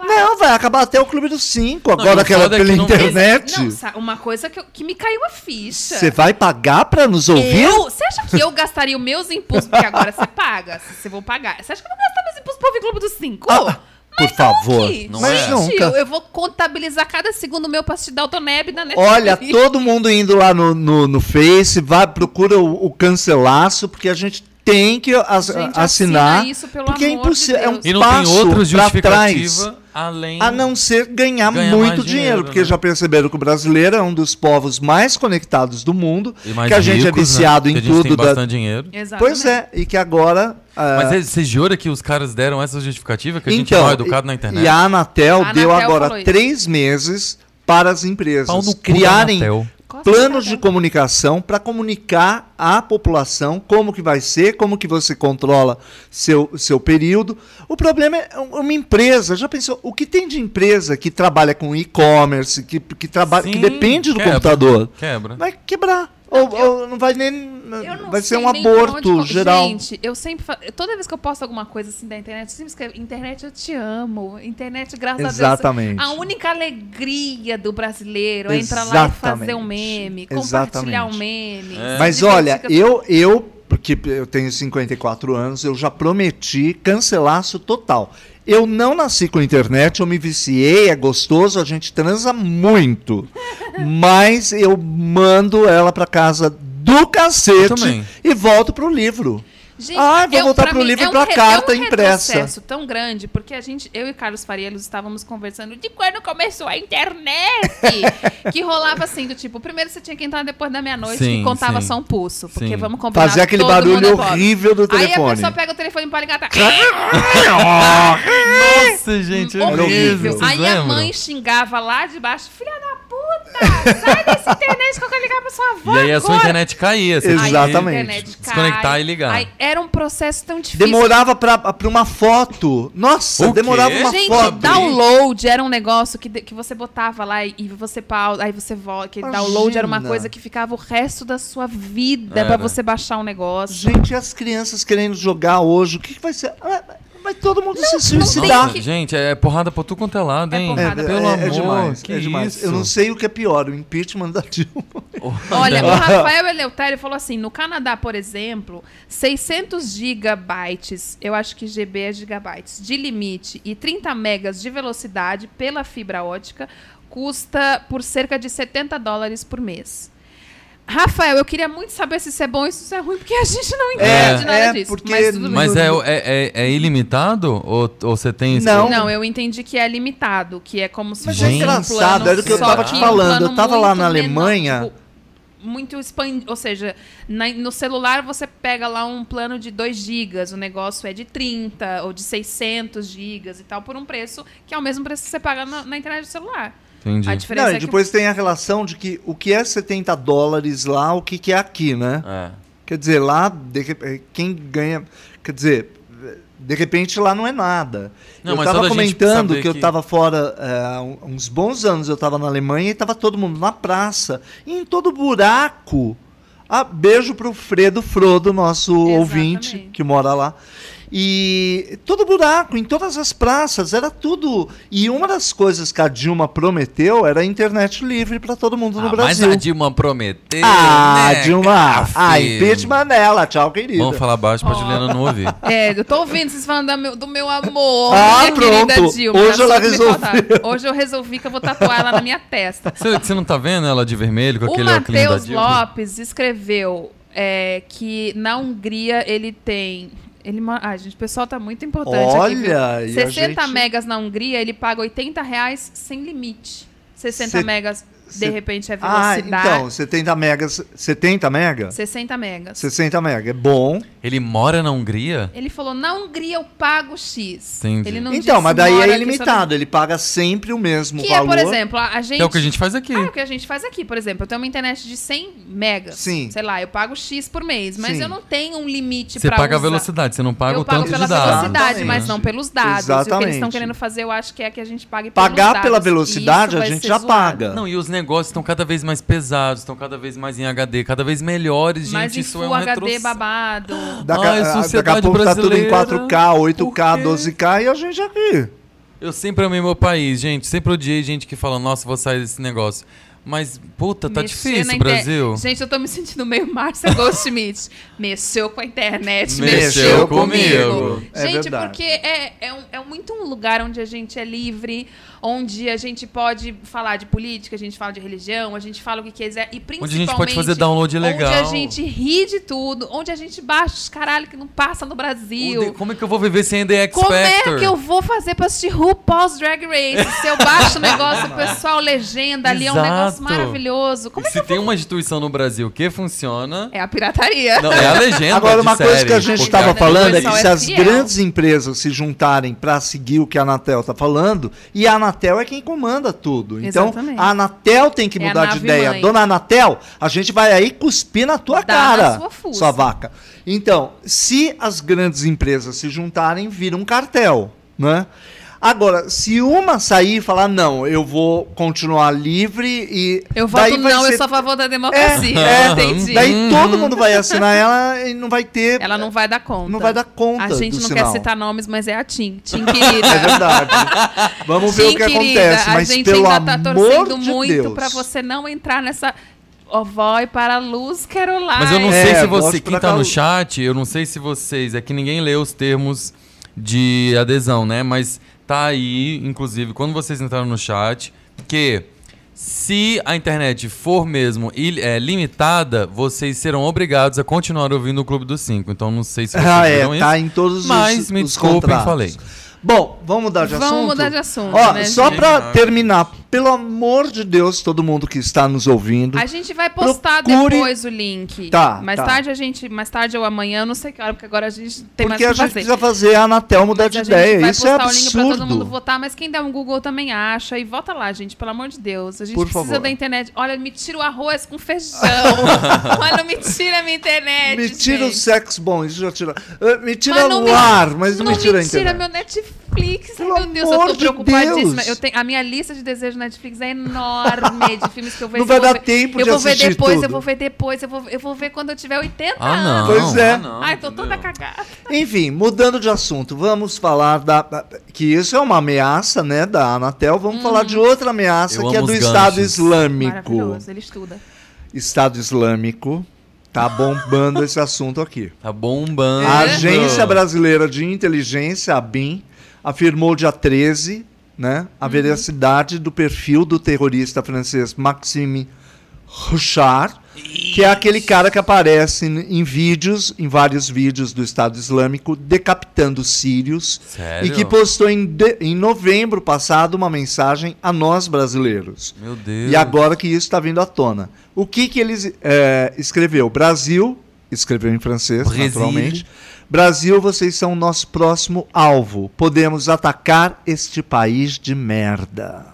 Speaker 2: Não, vai acabar até o Clube dos Cinco. Agora
Speaker 3: o
Speaker 2: que ela
Speaker 3: foda é que
Speaker 2: pela
Speaker 3: não-
Speaker 2: internet.
Speaker 1: Não, uma coisa que, eu- que me caiu a ficha.
Speaker 2: Você vai pagar pra nos ouvir?
Speaker 1: Eu? Você acha que eu gastaria os meus impulsos? Porque agora você paga. Você vou pagar. Você acha que eu vou gastar meus impulsos pra ouvir Clube dos Cinco?
Speaker 2: Ah, por favor.
Speaker 3: Não
Speaker 2: Mas
Speaker 3: é.
Speaker 2: Nunca.
Speaker 1: eu, eu vou contabilizar cada segundo meu pra assistir Dalton Neb na Netflix.
Speaker 2: Olha, todo mundo indo lá no, no, no Face, vai, procura o, o cancelaço, porque a gente tem que as-
Speaker 1: Gente,
Speaker 2: assinar.
Speaker 1: assina isso, pelo
Speaker 2: porque é
Speaker 1: amor de
Speaker 2: impossível. É um.
Speaker 3: E não tem
Speaker 2: passo
Speaker 3: justificativa
Speaker 2: trás.
Speaker 3: além.
Speaker 2: A não ser ganhar
Speaker 3: Ganhar
Speaker 2: muito dinheiro,
Speaker 3: dinheiro,
Speaker 2: porque
Speaker 3: né?
Speaker 2: já perceberam que o brasileiro é um dos povos mais conectados do mundo,
Speaker 3: E
Speaker 2: que a gente é
Speaker 3: ricos, né?
Speaker 2: viciado
Speaker 3: Que
Speaker 2: em
Speaker 3: a gente
Speaker 2: tudo.
Speaker 3: Tem
Speaker 2: da-
Speaker 3: bastante dinheiro.
Speaker 1: Exatamente.
Speaker 2: Pois é, e que agora. ah,
Speaker 3: Mas é- você jura que os caras deram essa justificativa? Que a gente é
Speaker 2: então,
Speaker 3: mal educado na internet?
Speaker 2: E a Anatel
Speaker 1: A
Speaker 2: deu
Speaker 1: Anatel
Speaker 2: agora
Speaker 1: falou isso.
Speaker 2: três meses para as empresas criarem planos de comunicação para comunicar à população como que vai ser, como que você controla seu, seu período. O problema é uma empresa. Já pensou? O que tem de empresa que trabalha com e-commerce, que, que, trabalha, que depende do
Speaker 3: quebra,
Speaker 2: computador?
Speaker 3: Quebra.
Speaker 2: Vai quebrar. Ou, ou não vai nem.
Speaker 1: Eu não
Speaker 2: vai ser um aborto
Speaker 1: onde
Speaker 2: geral.
Speaker 1: Gente, eu sempre fa- toda vez que eu posto alguma coisa assim da internet, eu sempre escrevo, internet eu te amo. Internet, graças
Speaker 2: Exatamente.
Speaker 1: a Deus. A única alegria do brasileiro é entrar lá e fazer um meme, compartilhar um
Speaker 2: Exatamente.
Speaker 1: meme.
Speaker 3: É.
Speaker 2: Mas olha, eu, eu, porque eu tenho 54 anos, eu já prometi cancelaço total. Eu não nasci com internet, eu me viciei, é gostoso, a gente transa muito. mas eu mando ela pra casa do cacete e volto pro livro.
Speaker 1: Gente,
Speaker 2: Ah, vou
Speaker 1: eu-
Speaker 2: voltar pro
Speaker 1: mim,
Speaker 2: livro
Speaker 1: é
Speaker 2: e
Speaker 1: um
Speaker 2: pra
Speaker 1: re-
Speaker 2: carta
Speaker 1: é um
Speaker 2: impressa.
Speaker 1: retrocesso tão grande, porque a gente, eu e Carlos Fariellos estávamos conversando de quando começou a internet, que rolava assim, do tipo, primeiro você tinha que entrar depois da meia-noite e contava
Speaker 3: sim.
Speaker 1: só um pulso, porque
Speaker 3: Sim.
Speaker 1: vamos combinar
Speaker 2: Fazer aquele barulho
Speaker 1: é
Speaker 2: horrível do
Speaker 1: Aí a
Speaker 2: telefone.
Speaker 1: pessoa pega o telefone para ligar, tá...
Speaker 3: Nossa, gente, é
Speaker 1: horrível.
Speaker 3: horrível.
Speaker 1: Aí a mãe xingava lá de baixo, filha da puta, sai dessa internet que eu quero ligar pra sua avó
Speaker 3: E aí a sua
Speaker 1: agora."
Speaker 3: internet caía. Você
Speaker 2: Exatamente.
Speaker 1: Internet cai.
Speaker 3: Desconectar e ligar.
Speaker 1: Aí era um processo tão difícil.
Speaker 2: Demorava pra, pra uma foto. Nossa,
Speaker 3: O
Speaker 2: demorava
Speaker 3: quê?
Speaker 2: uma
Speaker 1: Gente,
Speaker 2: foto.
Speaker 1: download era um negócio que, que você botava lá e, e você pausa, aí você volta. Que
Speaker 2: Imagina.
Speaker 1: download era uma coisa que ficava o resto da sua vida
Speaker 3: Era.
Speaker 1: pra você baixar um negócio.
Speaker 2: Gente, e as crianças querendo jogar hoje, o que, que vai ser? Vai todo mundo se
Speaker 1: não
Speaker 2: suicidar.
Speaker 1: tem que-
Speaker 3: Gente, é porrada pra tu quanto é lado,
Speaker 1: É
Speaker 3: hein?
Speaker 1: porrada.
Speaker 3: Pelo amor,
Speaker 2: demais,
Speaker 3: que
Speaker 2: é demais.
Speaker 3: isso?
Speaker 2: Eu não sei o que é pior, o impeachment da Dilma.
Speaker 1: Olha, o Rafael Eleutério falou assim: no Canadá, por exemplo, 600 gigabytes, eu acho que GB é gigabytes, de limite e 30 megas de velocidade pela fibra ótica custa por cerca de 70 dólares por mês. Rafael, eu queria muito saber se isso é bom ou se isso é ruim, porque a gente não entende
Speaker 2: É,
Speaker 1: nada
Speaker 2: é,
Speaker 1: disso.
Speaker 2: porque
Speaker 1: mas tudo bem.
Speaker 3: Mas é, é, é, é ilimitado? Ou, ou você tem... esse-
Speaker 2: Não.
Speaker 1: Não, eu entendi que é limitado, que é como se
Speaker 2: Mas
Speaker 1: fosse
Speaker 3: é
Speaker 2: engraçado,
Speaker 1: um plano,
Speaker 2: era o que eu tava te
Speaker 1: um
Speaker 2: falando,
Speaker 1: plano
Speaker 2: eu tava lá na
Speaker 1: menor,
Speaker 2: Alemanha-
Speaker 1: tipo, muito expandido, ou seja, na- no celular você pega lá um plano de 2 gigas, o negócio é de 30 ou de 600 gigas e tal, por um preço que é o mesmo preço que você paga na, na internet do celular.
Speaker 3: Entendi.
Speaker 1: A diferença
Speaker 2: Não,
Speaker 1: é
Speaker 2: e
Speaker 1: que
Speaker 2: depois tem a relação de que o que é 70 dólares lá, o que, que é aqui, né?
Speaker 3: É.
Speaker 2: Quer dizer, lá, de rep- quem ganha. Quer dizer, de repente lá não é nada.
Speaker 3: Não,
Speaker 2: eu
Speaker 3: mas
Speaker 2: tava
Speaker 3: toda a gente
Speaker 2: comentando
Speaker 3: saber
Speaker 2: que, eu
Speaker 3: que-
Speaker 2: tava fora é, um- uns bons anos, eu tava na Alemanha e tava todo mundo na praça. E em todo buraco. Ah, beijo pro Fredo Frodo, nosso
Speaker 1: Exatamente.
Speaker 2: ouvinte que mora lá. E todo buraco, em todas as praças, era tudo. E uma das coisas que a Dilma prometeu era a internet livre para todo mundo no
Speaker 3: Ah, mas
Speaker 2: Brasil.
Speaker 3: a Dilma prometeu.
Speaker 2: Ah,
Speaker 3: né,
Speaker 2: Dilma!
Speaker 3: cara,
Speaker 2: Ah,
Speaker 3: filho?
Speaker 2: impeachment nela, tchau, querida.
Speaker 3: Vamos falar baixo pra Juliana não ouvir.
Speaker 1: É, eu tô ouvindo vocês falando meu- do meu amor,
Speaker 2: Ah,
Speaker 1: minha querida
Speaker 2: pronto.
Speaker 1: Dilma.
Speaker 2: Hoje ela resolveu.
Speaker 1: Hoje eu resolvi que eu vou tatuar ela na minha testa.
Speaker 3: Você, você não tá vendo ela de vermelho com
Speaker 1: O
Speaker 3: aquele óculos da Dilma?
Speaker 1: Lopes escreveu é, que na Hungria ele tem. Ele, ma- ai, gente, o pessoal tá muito importante aqui.
Speaker 2: Olha, e a
Speaker 1: 60
Speaker 2: gente-
Speaker 1: megas na Hungria, ele paga 80 reais sem limite. 60
Speaker 2: Cê-
Speaker 1: megas, de
Speaker 2: cê-
Speaker 1: repente, é
Speaker 2: Ah,
Speaker 1: velocidade.
Speaker 2: então, 70 megas. 70 mega?
Speaker 1: 60 megas.
Speaker 2: 60 mega. É bom.
Speaker 3: Ele mora na Hungria?
Speaker 1: Ele falou, na Hungria eu pago X.
Speaker 3: Entendi.
Speaker 1: Ele não
Speaker 2: então,
Speaker 1: disse
Speaker 2: mas daí é ilimitado. Ele paga sempre o mesmo
Speaker 1: Que é,
Speaker 2: valor.
Speaker 1: por exemplo, a a gente...
Speaker 3: É o que a gente faz aqui.
Speaker 1: Ah, é o que a gente faz aqui, por exemplo. Eu tenho uma internet de 100 megas.
Speaker 2: Sim.
Speaker 1: Sei lá, eu pago X por mês. Mas
Speaker 2: Sim.
Speaker 1: eu não tenho um limite
Speaker 3: Você
Speaker 1: pra
Speaker 3: paga a
Speaker 1: usar.
Speaker 3: velocidade, você não paga
Speaker 1: eu
Speaker 3: o
Speaker 1: pago
Speaker 3: tanto
Speaker 1: pela
Speaker 3: de dados.
Speaker 1: velocidade,
Speaker 2: Exatamente.
Speaker 1: mas não pelos dados. E o que eles
Speaker 2: Exatamente.
Speaker 1: estão querendo fazer, eu acho que é que a gente pague pelos
Speaker 2: Pagar
Speaker 1: dados.
Speaker 2: pela
Speaker 1: E
Speaker 2: velocidade a gente já
Speaker 1: zoado.
Speaker 2: paga.
Speaker 3: Não, e os negócios estão cada vez mais pesados, estão cada vez mais em HD, cada vez melhores,
Speaker 1: Mas
Speaker 3: gente.
Speaker 1: em
Speaker 3: Isso
Speaker 1: Full
Speaker 3: é um
Speaker 1: HD
Speaker 3: retrocesso.
Speaker 1: babado.
Speaker 2: Daqui,
Speaker 3: Ai,
Speaker 2: a- daqui a pouco tá tudo em
Speaker 3: brasileira.
Speaker 2: 4K, 8K,
Speaker 3: Por quê?
Speaker 2: 12K e a gente aqui.
Speaker 3: Eu sempre amei meu país, gente. Sempre odiei gente que fala, nossa, vou sair desse negócio. Mas, puta, tá
Speaker 1: Mexer
Speaker 3: difícil
Speaker 1: inter-
Speaker 3: Brasil.
Speaker 1: Gente, eu tô me sentindo meio Márcia Goldschmidt. Mexeu com a internet,
Speaker 3: Mexeu
Speaker 1: mexeu,
Speaker 3: comigo.
Speaker 1: comigo.
Speaker 2: É
Speaker 1: gente,
Speaker 2: verdade.
Speaker 1: porque é, é, um- é muito um lugar onde a gente é livre, onde a gente pode falar de política, a gente fala de religião, a gente fala o que quiser. E principalmente.
Speaker 3: Onde a gente pode fazer download legal.
Speaker 1: Onde a gente ri de tudo, onde a gente baixa os caralho que não passa no Brasil.
Speaker 3: Como é que eu vou viver sem The X
Speaker 1: Como
Speaker 3: Factor?
Speaker 1: é que eu vou fazer pra assistir RuPaul's Drag Race? Se eu baixo o negócio, o pessoal legenda ali, é um negócio
Speaker 3: Exato.
Speaker 1: maravilhoso. Como
Speaker 3: E
Speaker 1: é que
Speaker 3: se tem uma instituição no Brasil que funciona...
Speaker 1: É a pirataria.
Speaker 3: Não, é a legenda
Speaker 2: Agora,
Speaker 3: de
Speaker 2: uma coisa
Speaker 3: série,
Speaker 2: que a gente estava
Speaker 1: aqui
Speaker 2: falando é que se
Speaker 1: é
Speaker 2: as
Speaker 1: fiel.
Speaker 2: grandes empresas se juntarem para seguir o que a Anatel está falando, e a Anatel é quem comanda tudo. Então,
Speaker 1: Exatamente.
Speaker 2: a Anatel tem que
Speaker 1: É
Speaker 2: mudar de ideia.
Speaker 1: mãe.
Speaker 2: Dona Anatel, a gente vai aí cuspir na tua
Speaker 1: Dá na
Speaker 2: cara,
Speaker 1: sua fuça.
Speaker 2: sua vaca. Então, se as grandes empresas se juntarem, vira um cartel, né? Agora, se uma sair e falar, não, eu vou continuar livre e.
Speaker 1: Eu
Speaker 2: daí
Speaker 1: voto não,
Speaker 2: ser-
Speaker 1: eu sou a favor da democracia.
Speaker 2: É, é,
Speaker 1: Entendi.
Speaker 2: Daí todo mundo vai assinar ela e não vai ter.
Speaker 1: Ela não vai dar conta.
Speaker 2: Não vai dar conta
Speaker 1: A gente
Speaker 2: do
Speaker 1: não
Speaker 2: sinal.
Speaker 1: quer citar nomes, mas é a Tim. Tim,
Speaker 2: É
Speaker 1: querida.
Speaker 2: verdade. Vamos ver
Speaker 1: Tim,
Speaker 2: o que
Speaker 1: querida,
Speaker 2: acontece. Mas
Speaker 1: a gente
Speaker 2: pelo
Speaker 1: ainda tá torcendo
Speaker 2: de
Speaker 1: muito
Speaker 2: Deus.
Speaker 1: pra você não entrar nessa... Ó, vai para a luz, Caroline.
Speaker 3: Mas eu não
Speaker 2: É,
Speaker 3: sei se você, quem tá no chat, eu não sei se vocês, é que ninguém lê os termos de adesão, né? Mas tá aí, inclusive, quando vocês entraram no chat, que se a internet for mesmo é, limitada, vocês serão obrigados a continuar ouvindo o Clube dos Cinco. Então não sei se vocês
Speaker 2: Ah, é, tá
Speaker 3: isso.
Speaker 2: em todos
Speaker 3: Mas
Speaker 2: os,
Speaker 3: me
Speaker 2: os
Speaker 3: desculpem,
Speaker 2: contratos.
Speaker 3: falei.
Speaker 2: Bom, vamos mudar de
Speaker 1: Vamos
Speaker 2: assunto?
Speaker 1: mudar de assunto,
Speaker 2: Ó,
Speaker 1: né,
Speaker 2: só pra terminar, pelo amor de Deus, todo mundo que está nos ouvindo,
Speaker 1: A gente vai postar
Speaker 2: Procure-
Speaker 1: depois o link.
Speaker 2: Tá,
Speaker 1: Mais
Speaker 2: tá.
Speaker 1: tarde a gente, mais tarde ou amanhã, não sei que hora, porque agora a gente tem
Speaker 2: porque a
Speaker 1: mais o
Speaker 2: gente
Speaker 1: que fazer.
Speaker 2: precisa fazer a Anatel mudar
Speaker 1: Mas
Speaker 2: de
Speaker 1: a gente
Speaker 2: ideia.
Speaker 1: vai
Speaker 2: Isso é
Speaker 1: postar o link pra todo mundo
Speaker 2: absurdo.
Speaker 1: votar, mas quem der um Google também acha. E vota lá, gente, pelo amor de Deus. A gente
Speaker 2: Por
Speaker 1: precisa
Speaker 2: favor.
Speaker 1: da internet. Olha, me tira o arroz com feijão. Olha, me tira a minha internet.
Speaker 2: Me tira o
Speaker 1: gente.
Speaker 2: sexo bom, isso já tira. Ah, Me tira o ar, mas não,
Speaker 1: Não
Speaker 2: me tira a
Speaker 1: me tira
Speaker 2: internet.
Speaker 1: meu Netflix. Ai,
Speaker 2: Pelo
Speaker 1: meu Deus, eu tô
Speaker 2: de
Speaker 1: preocupadíssima.
Speaker 2: Deus.
Speaker 1: Eu tenho, a minha lista de desejos Netflix é enorme de filmes que eu vejo.
Speaker 2: Não vai
Speaker 1: eu vou
Speaker 2: dar
Speaker 1: ver-
Speaker 2: tempo
Speaker 1: eu
Speaker 2: de
Speaker 1: vou ver
Speaker 2: assistir
Speaker 1: depois,
Speaker 2: tudo.
Speaker 1: eu vou ver depois, eu vou, eu vou ver quando eu tiver 80
Speaker 3: Ah, não.
Speaker 1: anos.
Speaker 2: Pois é.
Speaker 3: Ah, não,
Speaker 1: Ai, tô toda cagada.
Speaker 2: Enfim, mudando de assunto, vamos falar da. que isso é uma ameaça, né, da Anatel. Vamos falar de outra ameaça
Speaker 3: Eu
Speaker 2: que é do Estado
Speaker 3: ganchos.
Speaker 2: Islâmico.
Speaker 1: Maravilhoso, ele estuda.
Speaker 2: Estado Islâmico tá bombando esse assunto aqui.
Speaker 3: Tá bombando.
Speaker 2: A Agência Brasileira de Inteligência, a BIM, afirmou dia 13, né, a veracidade do perfil do terrorista francês Maxime Rouchard, que é aquele cara que aparece em em vídeos, em vários vídeos do Estado Islâmico, decapitando sírios
Speaker 3: Sério?
Speaker 2: e que postou em, de- em novembro passado uma mensagem a nós brasileiros.
Speaker 3: Meu Deus.
Speaker 2: E agora que isso está vindo à tona. O que, que ele é, escreveu? Brasil, escreveu em francês,
Speaker 3: Brasil.
Speaker 2: naturalmente. Brasil, vocês são o nosso próximo alvo. Podemos atacar este país de merda.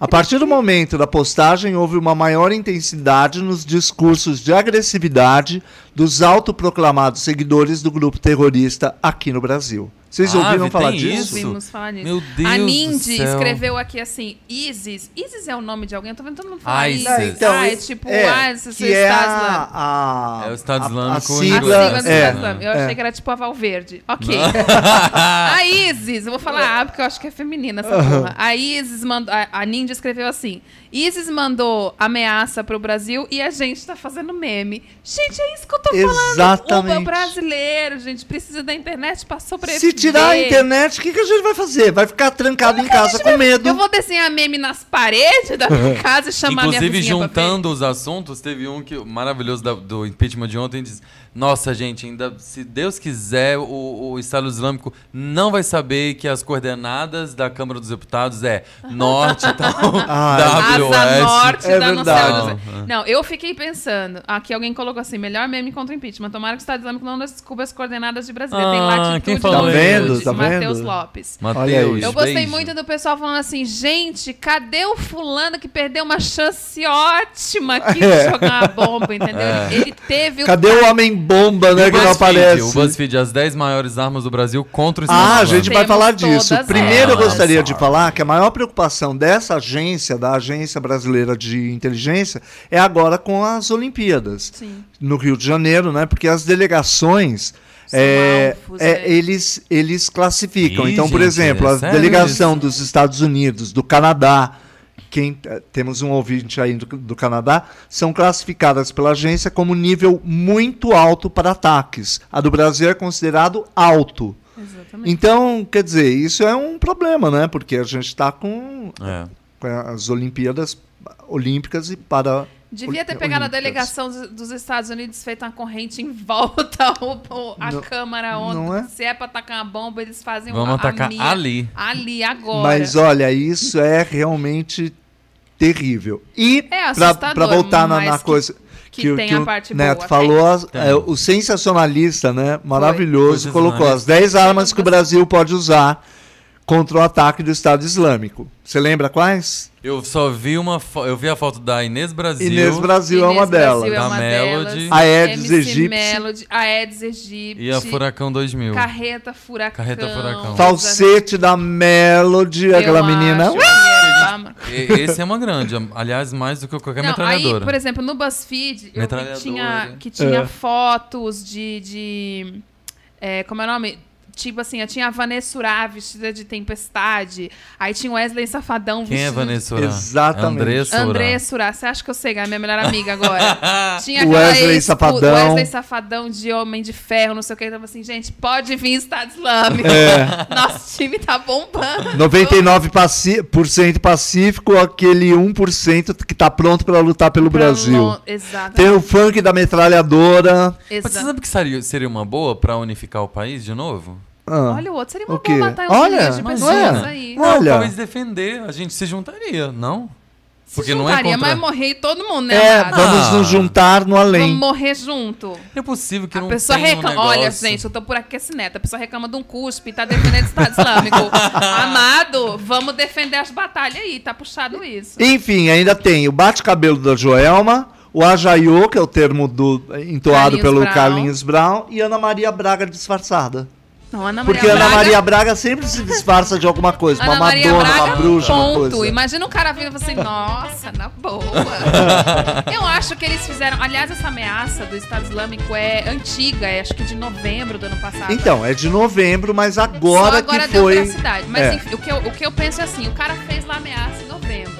Speaker 2: A partir do momento da postagem, houve uma maior intensidade nos discursos de agressividade dos autoproclamados seguidores do grupo terrorista aqui no Brasil. Vocês
Speaker 3: Ah,
Speaker 2: ouviram falar
Speaker 3: isso?
Speaker 2: disso?
Speaker 1: Ouvimos falar nisso.
Speaker 3: Meu Deus
Speaker 1: a
Speaker 3: do
Speaker 1: Nindy
Speaker 3: céu.
Speaker 1: escreveu aqui assim, Isis. Isis é o nome de alguém? Eu tô vendo todo mundo falar
Speaker 3: ISIS.
Speaker 1: Isis.
Speaker 3: Não,
Speaker 2: então,
Speaker 1: ah, é
Speaker 2: esse-
Speaker 1: tipo,
Speaker 2: é,
Speaker 1: ah, esse
Speaker 2: que é a, a-
Speaker 3: É o Estado
Speaker 2: a-
Speaker 3: Islâmico
Speaker 2: a
Speaker 1: A
Speaker 2: sigla,
Speaker 1: sigla do
Speaker 2: é,
Speaker 1: Estado Islâmico. Eu
Speaker 2: é.
Speaker 1: achei que era tipo a Valverde. Ok. a Isis, eu vou falar A porque eu acho que é feminina essa porra. A Isis mandou. A, a Ninja escreveu assim: Isis mandou ameaça pro Brasil e a gente tá fazendo meme. Gente, é isso que eu tô falando.
Speaker 2: Exatamente.
Speaker 1: O brasileiro, gente, precisa da internet pra sobreviver.
Speaker 2: Se tirar a internet, o que, que a gente vai fazer? Vai ficar trancado em casa com medo.
Speaker 1: Eu vou desenhar meme nas paredes da minha casa e chamar
Speaker 3: Inclusive,
Speaker 1: minha ver.
Speaker 3: juntando os assuntos, teve um que maravilhoso da- do impeachment de ontem diz: Nossa, gente, ainda se Deus quiser, o, o Estado Islâmico não vai saber que as coordenadas da Câmara dos Deputados é norte e tal,
Speaker 2: Ai.
Speaker 1: Asa norte
Speaker 2: É
Speaker 1: da não
Speaker 2: verdade.
Speaker 1: eu fiquei pensando. Aqui alguém colocou assim: melhor meme contra o impeachment. Tomara que o Estado Islâmico não descubra as coordenadas de Brasília. Tem
Speaker 3: Ah,
Speaker 1: latitude
Speaker 3: quem
Speaker 1: e
Speaker 3: falou
Speaker 2: Tá vendo? Tá?
Speaker 1: Matheus Lopes.
Speaker 2: Aí.
Speaker 1: Eu gostei
Speaker 3: beijo.
Speaker 1: muito do pessoal falando assim, gente, cadê o fulano que perdeu uma chance ótima aqui
Speaker 2: É.
Speaker 1: de jogar a bomba, entendeu?
Speaker 3: É.
Speaker 1: Ele teve o
Speaker 2: Cadê o homem-bomba, né,
Speaker 3: O
Speaker 2: que não aparece?
Speaker 3: O BuzzFeed, as 10 maiores armas do Brasil contra o Estado
Speaker 2: Ah, a
Speaker 3: Islâmico.
Speaker 2: gente vai falar disso. Primeiro eu gostaria de falar que a maior preocupação dessa agência, da Agência Brasileira de Inteligência, é agora com as Olimpíadas.
Speaker 1: Sim.
Speaker 2: No Rio de Janeiro, né? Porque as delegações. É,
Speaker 1: alvos,
Speaker 2: é,
Speaker 1: é.
Speaker 2: eles, eles classificam.
Speaker 3: Ih,
Speaker 2: então, por
Speaker 3: gente,
Speaker 2: exemplo,
Speaker 3: é
Speaker 2: a
Speaker 3: sério
Speaker 2: delegação
Speaker 3: isso?
Speaker 2: dos Estados Unidos, do Canadá, quem temos um ouvinte aí do, do Canadá, são classificadas pela agência como nível muito alto para ataques. A do Brasil é considerado alto.
Speaker 1: Exatamente.
Speaker 2: Então, quer dizer, isso é um problema, né? Porque a gente está com,
Speaker 3: É.
Speaker 2: com as Olimpíadas Olímpicas e para.
Speaker 1: Devia ter pegado a
Speaker 2: Olímpicas.
Speaker 1: delegação dos- dos Estados Unidos, feito uma corrente em volta o, o- a
Speaker 2: Não-
Speaker 1: Câmara onde
Speaker 2: não é?
Speaker 1: se é pra atacar uma bomba, eles fazem
Speaker 3: Vamos
Speaker 1: uma,
Speaker 3: atacar
Speaker 1: a minha-
Speaker 3: ali.
Speaker 1: Ali, agora.
Speaker 2: Mas olha, isso é realmente terrível. E
Speaker 1: É
Speaker 2: para voltar na, na
Speaker 1: mas que-
Speaker 2: coisa
Speaker 1: que
Speaker 2: o-
Speaker 1: tem a
Speaker 2: o
Speaker 1: parte
Speaker 2: Neto
Speaker 1: boa,
Speaker 2: falou,
Speaker 3: Tem.
Speaker 2: é, o sensacionalista, né, maravilhoso,
Speaker 3: Foi.
Speaker 2: colocou as 10 armas que o Brasil pode usar contra o ataque do Estado Islâmico. Você lembra quais?
Speaker 3: Eu só vi uma eu vi a foto da Inês Brasil.
Speaker 2: Inês Brasil é uma
Speaker 1: Inês
Speaker 2: delas.
Speaker 1: é
Speaker 3: Da
Speaker 1: uma
Speaker 3: Melody.
Speaker 1: delas.
Speaker 2: A aegypti.
Speaker 1: Melody, a Aedes aegypti.
Speaker 3: E a Furacão 2000.
Speaker 1: Carreta Furacão.
Speaker 3: Carreta Furacão.
Speaker 2: Falsete da Melody,
Speaker 1: Eu
Speaker 2: aquela menina.
Speaker 3: Esse é uma grande, aliás, mais do que qualquer
Speaker 1: Não, aí,
Speaker 3: metralhadora.
Speaker 1: por exemplo, no BuzzFeed, eu vi que tinha, que tinha
Speaker 2: É.
Speaker 1: fotos de. de é, como é o nome? Tipo assim, tinha a Vanessa Urá vestida de tempestade. Aí tinha o Wesley Safadão
Speaker 3: Quem é
Speaker 1: vestido
Speaker 3: Vanessa Urá?
Speaker 2: Exatamente.
Speaker 3: Andressa. Urá.
Speaker 1: Surá. Você acha que eu sei? É a minha melhor amiga agora. Tinha
Speaker 2: Wesley
Speaker 1: ex-
Speaker 2: Safadão.
Speaker 1: o Wesley Safadão de Homem de Ferro, não sei o que. Então, assim, gente, pode vir Estado Islâmico.
Speaker 2: É.
Speaker 1: Nosso time tá bombando.
Speaker 2: 99% paci- por cento pacífico, aquele 1% que tá pronto para lutar pelo
Speaker 1: Pra
Speaker 2: Brasil.
Speaker 1: lo- Exatamente.
Speaker 2: Tem o funk da metralhadora.
Speaker 3: Mas você sabe que seria, seria uma boa pra unificar o país de novo?
Speaker 2: Ah,
Speaker 1: Olha o outro, seria uma
Speaker 2: O
Speaker 1: boa matar uns
Speaker 2: Olha,
Speaker 1: de pessoas
Speaker 3: olha.
Speaker 1: aí.
Speaker 3: Não,
Speaker 2: Olha.
Speaker 3: talvez defender, a gente se juntaria, não?
Speaker 1: Se
Speaker 3: Porque não é
Speaker 1: juntaria,
Speaker 3: contra...
Speaker 1: mas morrer todo mundo, né?
Speaker 2: é,
Speaker 1: amado?
Speaker 2: vamos
Speaker 3: Ah.
Speaker 2: nos juntar no além.
Speaker 1: Vamos morrer junto.
Speaker 3: É possível que
Speaker 1: a
Speaker 3: não
Speaker 1: pessoa
Speaker 3: tenha um
Speaker 1: reclama.
Speaker 3: negócio.
Speaker 1: Olha, gente, eu tô por aqui esse neto. A pessoa reclama de um cuspe, tá defendendo o Estado Islâmico. Amado, vamos defender as batalhas aí, tá puxado isso.
Speaker 2: Enfim, ainda tem o bate-cabelo da Joelma, o Ajaiô, que é o termo do, entoado
Speaker 1: Carlinhos
Speaker 2: pelo
Speaker 1: Brown.
Speaker 2: Carlinhos Brown, e Ana Maria Braga disfarçada.
Speaker 1: Não, Ana Maria
Speaker 2: Porque
Speaker 1: Braga,
Speaker 2: Ana Maria Braga sempre se disfarça de alguma coisa.
Speaker 1: Ana
Speaker 2: uma
Speaker 1: Maria
Speaker 2: Madonna,
Speaker 1: Braga,
Speaker 2: uma bruxa, uma
Speaker 1: ponto.
Speaker 2: coisa.
Speaker 1: Imagina um cara vindo e assim, nossa, na boa. Eu acho que eles fizeram... Aliás, essa ameaça do Estado Islâmico é antiga, é acho que de novembro do ano passado.
Speaker 2: Então, é de novembro, mas
Speaker 1: Só
Speaker 2: agora,
Speaker 1: agora
Speaker 2: que
Speaker 1: deu
Speaker 2: foi.
Speaker 1: veracidade. Mas
Speaker 2: É.
Speaker 1: enfim, o que, eu, o que eu penso é assim: o cara fez lá ameaça em novembro.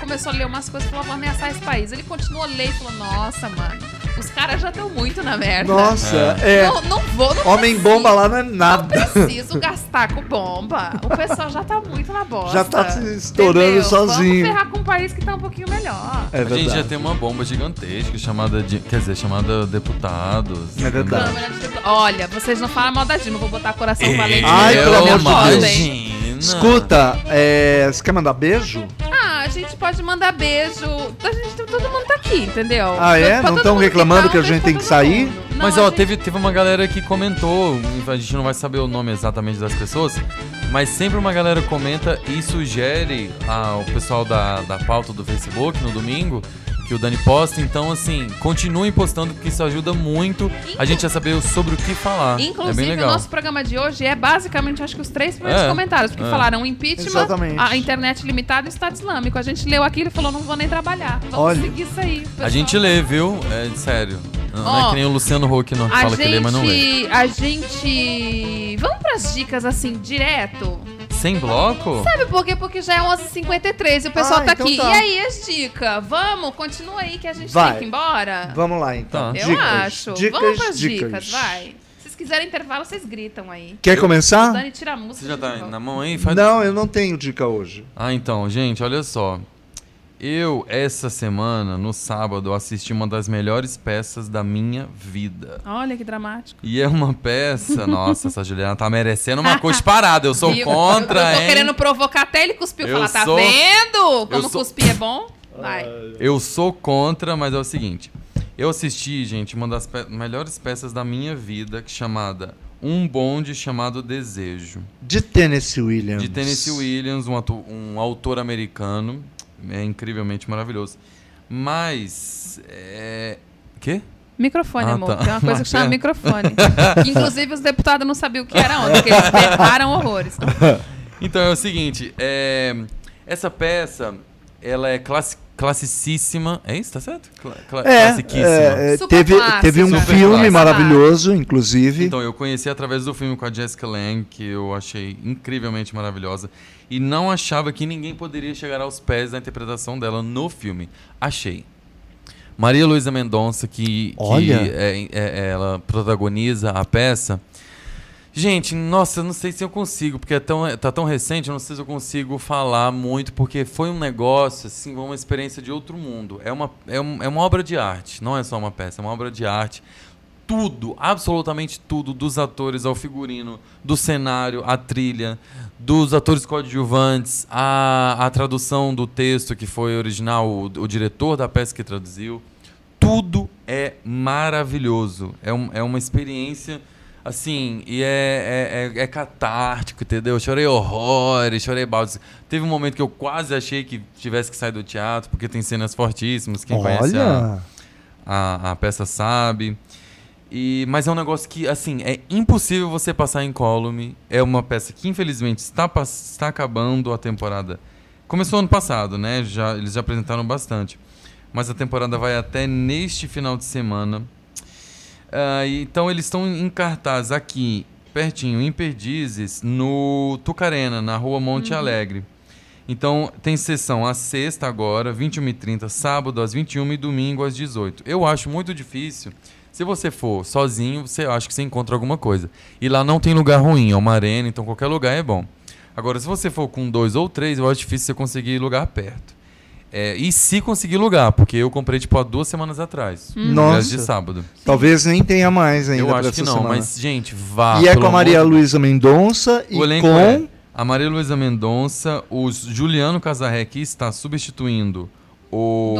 Speaker 1: Começou a ler umas coisas e falou: vou ameaçar esse país. Ele continuou a ler e falou: nossa, mano, os caras já estão muito na merda.
Speaker 2: Nossa, é.
Speaker 1: Não, não vou, não
Speaker 2: Homem
Speaker 1: preciso-
Speaker 2: bomba lá não é
Speaker 1: Não
Speaker 2: nada.
Speaker 1: preciso gastar com bomba. O pessoal já tá muito na bosta.
Speaker 2: Já tá se estourando
Speaker 1: Entendeu?
Speaker 2: sozinho.
Speaker 1: Vamos ferrar com um país que tá um pouquinho melhor.
Speaker 2: É
Speaker 3: a gente já
Speaker 2: verdade.
Speaker 3: tem uma bomba gigantesca chamada de, quer dizer, chamada deputados.
Speaker 2: É verdade.
Speaker 1: Deputados. Olha, vocês não falam mal da Dilma, vou botar coração valente.
Speaker 2: Ai,
Speaker 1: no
Speaker 2: pelo amor de Deus.
Speaker 1: hein?
Speaker 2: Escuta, é, você quer mandar beijo?
Speaker 1: Ah, a gente pode mandar beijo. A gente, todo mundo tá aqui, entendeu?
Speaker 2: Ah, é?
Speaker 1: Pra
Speaker 2: Não
Speaker 1: todo
Speaker 2: tão
Speaker 1: mundo
Speaker 2: reclamando
Speaker 1: tá,
Speaker 2: que a gente tem que sair?
Speaker 1: Não,
Speaker 3: Mas ó,
Speaker 1: gente-
Speaker 3: teve, teve uma galera que comentou, a gente não vai saber o nome exatamente das pessoas, mas sempre uma galera comenta e sugere ao pessoal da, da pauta do Facebook no domingo que o Dani posta. Então, assim, continuem postando, porque isso ajuda muito a gente a saber sobre o que falar. é bem
Speaker 1: Inclusive, o
Speaker 3: legal.
Speaker 1: nosso programa de hoje é basicamente, acho que os três primeiros
Speaker 3: É,
Speaker 1: comentários, porque
Speaker 3: é.
Speaker 1: falaram impeachment,
Speaker 2: Exatamente.
Speaker 1: a internet limitada e o Estado Islâmico. A gente leu aquilo e falou, não vou nem trabalhar. Vamos
Speaker 2: Olha.
Speaker 1: seguir isso aí.
Speaker 3: A
Speaker 1: pessoal.
Speaker 3: gente lê, viu? É sério. Não, não
Speaker 1: Ó,
Speaker 3: é que nem o Luciano Huck não
Speaker 1: A
Speaker 3: fala que lê, mas não lê.
Speaker 1: gente, a gente... Vamos pras dicas, assim, direto?
Speaker 3: Sem bloco?
Speaker 1: Sabe por quê? Porque já é 11h53 e o pessoal
Speaker 2: Ah,
Speaker 1: tá
Speaker 2: então
Speaker 1: aqui.
Speaker 2: tá.
Speaker 1: E aí, as dicas? Vamos? Continua aí que a gente
Speaker 2: Vai.
Speaker 1: tem que ir embora?
Speaker 2: Vamos lá, então.
Speaker 3: Tá.
Speaker 1: Eu
Speaker 2: Dicas,
Speaker 1: acho.
Speaker 2: Dicas,
Speaker 1: Vamos pras
Speaker 2: dicas.
Speaker 1: dicas, vai. Se vocês quiserem intervalo, vocês gritam aí.
Speaker 2: Quer começar?
Speaker 1: Dani tira a música.
Speaker 3: Você já tá na mão aí? Faz-
Speaker 2: Não, eu não tenho dica hoje.
Speaker 3: Ah, então, gente, olha só. Eu, essa semana, no sábado, assisti uma das melhores peças da minha vida.
Speaker 1: Olha que dramático.
Speaker 3: E é uma peça, nossa, essa Juliana tá merecendo uma coisa parada. Eu sou
Speaker 1: Viu?
Speaker 3: contra,
Speaker 1: Eu tô
Speaker 3: hein?
Speaker 1: querendo provocar até ele cuspir.
Speaker 3: Eu
Speaker 1: Falar, tá
Speaker 3: sou-
Speaker 1: vendo? Como
Speaker 3: eu sou-
Speaker 1: cuspir é bom? Vai.
Speaker 3: Eu sou contra, mas é o seguinte. Eu assisti, gente, uma das pe- melhores peças da minha vida, que chamada Um Bonde Chamado Desejo.
Speaker 2: De Tennessee Williams.
Speaker 3: De Tennessee Williams, um, atu- um autor americano. É incrivelmente maravilhoso. Mas. É. Quê?
Speaker 1: Microfone,
Speaker 3: Ah,
Speaker 1: amor.
Speaker 3: tá.
Speaker 1: Tem uma coisa que chama
Speaker 3: É.
Speaker 1: microfone. Inclusive, os deputados não sabiam o que era ontem, porque eles berraram horrores.
Speaker 3: Então é o seguinte, é, essa peça, ela é classi classicíssima. É isso, tá certo? Cla cla
Speaker 2: É,
Speaker 3: classiquíssima.
Speaker 2: é, é, teve, teve um
Speaker 3: Super
Speaker 2: filme
Speaker 3: clássico.
Speaker 2: maravilhoso, inclusive.
Speaker 3: Então, eu conheci através do filme com a Jessica Lange, que eu achei incrivelmente maravilhosa. E não achava que ninguém poderia chegar aos pés da interpretação dela no filme. Achei. Maria Luísa Mendonça, que, que
Speaker 2: Olha.
Speaker 3: é- é- ela protagoniza a peça. Gente, nossa, não sei se eu consigo, porque é tão, tá tão recente, eu não sei se eu consigo falar muito, porque foi um negócio, assim, uma experiência de outro mundo. É uma, é, um- é uma obra de arte, não é só uma peça, é uma obra de arte. Tudo, absolutamente tudo, dos atores ao figurino, do cenário, a trilha, dos atores coadjuvantes, a, a tradução do texto que foi original, o, o diretor da peça que traduziu. Tudo é maravilhoso. É, um, é uma experiência assim, e é, é, é, é catártico, entendeu? Eu chorei horrores, chorei baldes. Teve um momento que eu quase achei que tivesse que sair do teatro, porque tem cenas fortíssimas. Quem conhece a,
Speaker 2: Olha.
Speaker 3: a, a peça sabe. E, mas é um negócio que, assim, é impossível você passar incólume. É uma peça que, infelizmente, está, está acabando a temporada. Começou ano passado, né? Já, eles já apresentaram bastante. Mas a temporada vai até neste final de semana. Ah, então eles estão em cartaz aqui, pertinho, em Perdizes, no Tucarena, na rua Monte Alegre. Então tem sessão às sexta agora, 21h30, sábado às 21 e domingo às 18 Eu acho muito difícil. Se você for sozinho, você acha que você encontra alguma coisa. E lá não tem lugar ruim, é uma arena, então qualquer lugar é bom. Agora, se você for com dois ou três, eu acho difícil você conseguir lugar perto. É, e se conseguir lugar, porque eu comprei tipo há duas semanas atrás.
Speaker 1: Hum.
Speaker 3: no
Speaker 2: Nossa.
Speaker 3: de sábado.
Speaker 2: Talvez nem tenha mais ainda
Speaker 3: Eu acho que não,
Speaker 2: semana.
Speaker 3: mas, gente, vá.
Speaker 2: E é com a
Speaker 3: amor
Speaker 2: Maria
Speaker 3: de-
Speaker 2: Luísa Mendonça e com...
Speaker 3: é a Maria Luísa Mendonça, o Juliano Casarré, que está substituindo o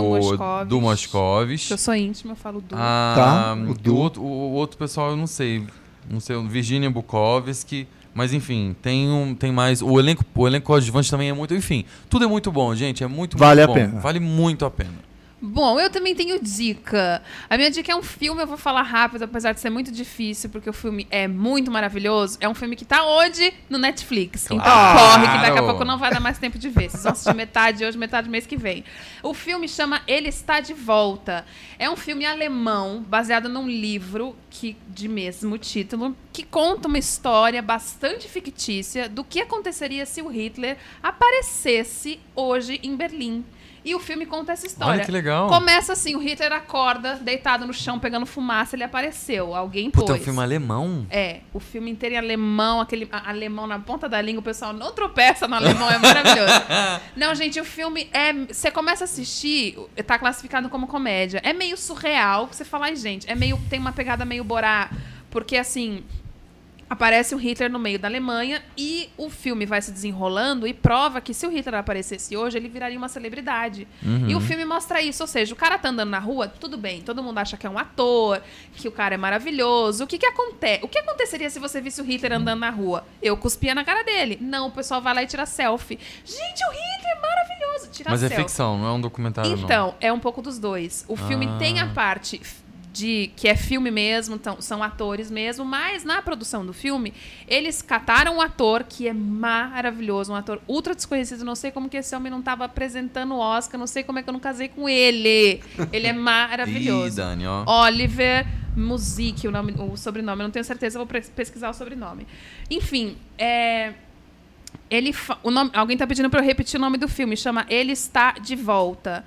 Speaker 1: Do Moscovis. Eu sou íntima, eu falo do.
Speaker 3: Ah,
Speaker 2: Tá, o
Speaker 3: o, outro, o outro pessoal eu não sei. Não sei, o Virginia Bukovski. Mas enfim, tem, um, tem mais. O elenco, o elenco coadjuvante também é muito. Enfim, tudo é muito bom, gente. É muito,
Speaker 2: Vale
Speaker 3: muito
Speaker 2: a
Speaker 3: bom.
Speaker 2: pena.
Speaker 3: Vale muito a pena.
Speaker 1: Bom, eu também tenho dica. A minha dica é um filme, eu vou falar rápido, apesar de ser muito difícil, porque o filme é muito maravilhoso. É um filme que tá onde? No Netflix. Então
Speaker 3: Claro!
Speaker 1: corre, que daqui a pouco não vai dar mais tempo de ver. Vocês vão assistir metade hoje, metade mês que vem. O filme chama Ele Está de Volta. É um filme alemão, baseado num livro que, de mesmo título, que conta uma história bastante fictícia do que aconteceria se o Hitler aparecesse hoje em Berlim. E o filme conta essa história.
Speaker 3: Olha que legal.
Speaker 1: Começa assim, o Hitler acorda, deitado no chão, pegando fumaça, ele apareceu. Alguém
Speaker 3: Puta, é
Speaker 1: pôs.
Speaker 3: um filme alemão.
Speaker 1: É, o filme inteiro em alemão, aquele alemão na ponta da língua, o pessoal não tropeça no alemão, é maravilhoso. não, gente, o filme é. Você começa a assistir, tá classificado como comédia. É meio surreal, você fala, ai, gente, é meio. Tem uma pegada meio borá. Porque assim. Aparece o Hitler no meio da Alemanha e o filme vai se desenrolando e prova que se o Hitler aparecesse hoje, ele viraria uma celebridade. E o filme mostra isso, ou seja, o cara tá andando na rua, tudo bem, todo mundo acha que é um ator, que o cara é maravilhoso. O que que acontece? O que aconteceria se você visse o Hitler andando na rua? Eu cuspia na cara dele. Não, o pessoal vai lá e tira selfie. Gente, o Hitler é maravilhoso. tirar
Speaker 3: Mas é
Speaker 1: selfie.
Speaker 3: ficção, não é um documentário, não.
Speaker 1: Então, é um pouco dos dois. O filme
Speaker 3: Ah.
Speaker 1: tem a parte de que é filme mesmo, são atores mesmo, mas na produção do filme, eles cataram um ator que é maravilhoso, um ator ultra desconhecido, não sei como que esse homem não estava apresentando o Oscar, não sei como é que eu não casei com ele. Ele é
Speaker 3: Ih,
Speaker 1: maravilhoso.
Speaker 3: Dani, ó.
Speaker 1: Oliver Music, o, nome, o sobrenome, não tenho certeza, eu vou pesquisar o sobrenome. Enfim, é, ele o nome, alguém tá pedindo para eu repetir o nome do filme, chama Ele Está de Volta.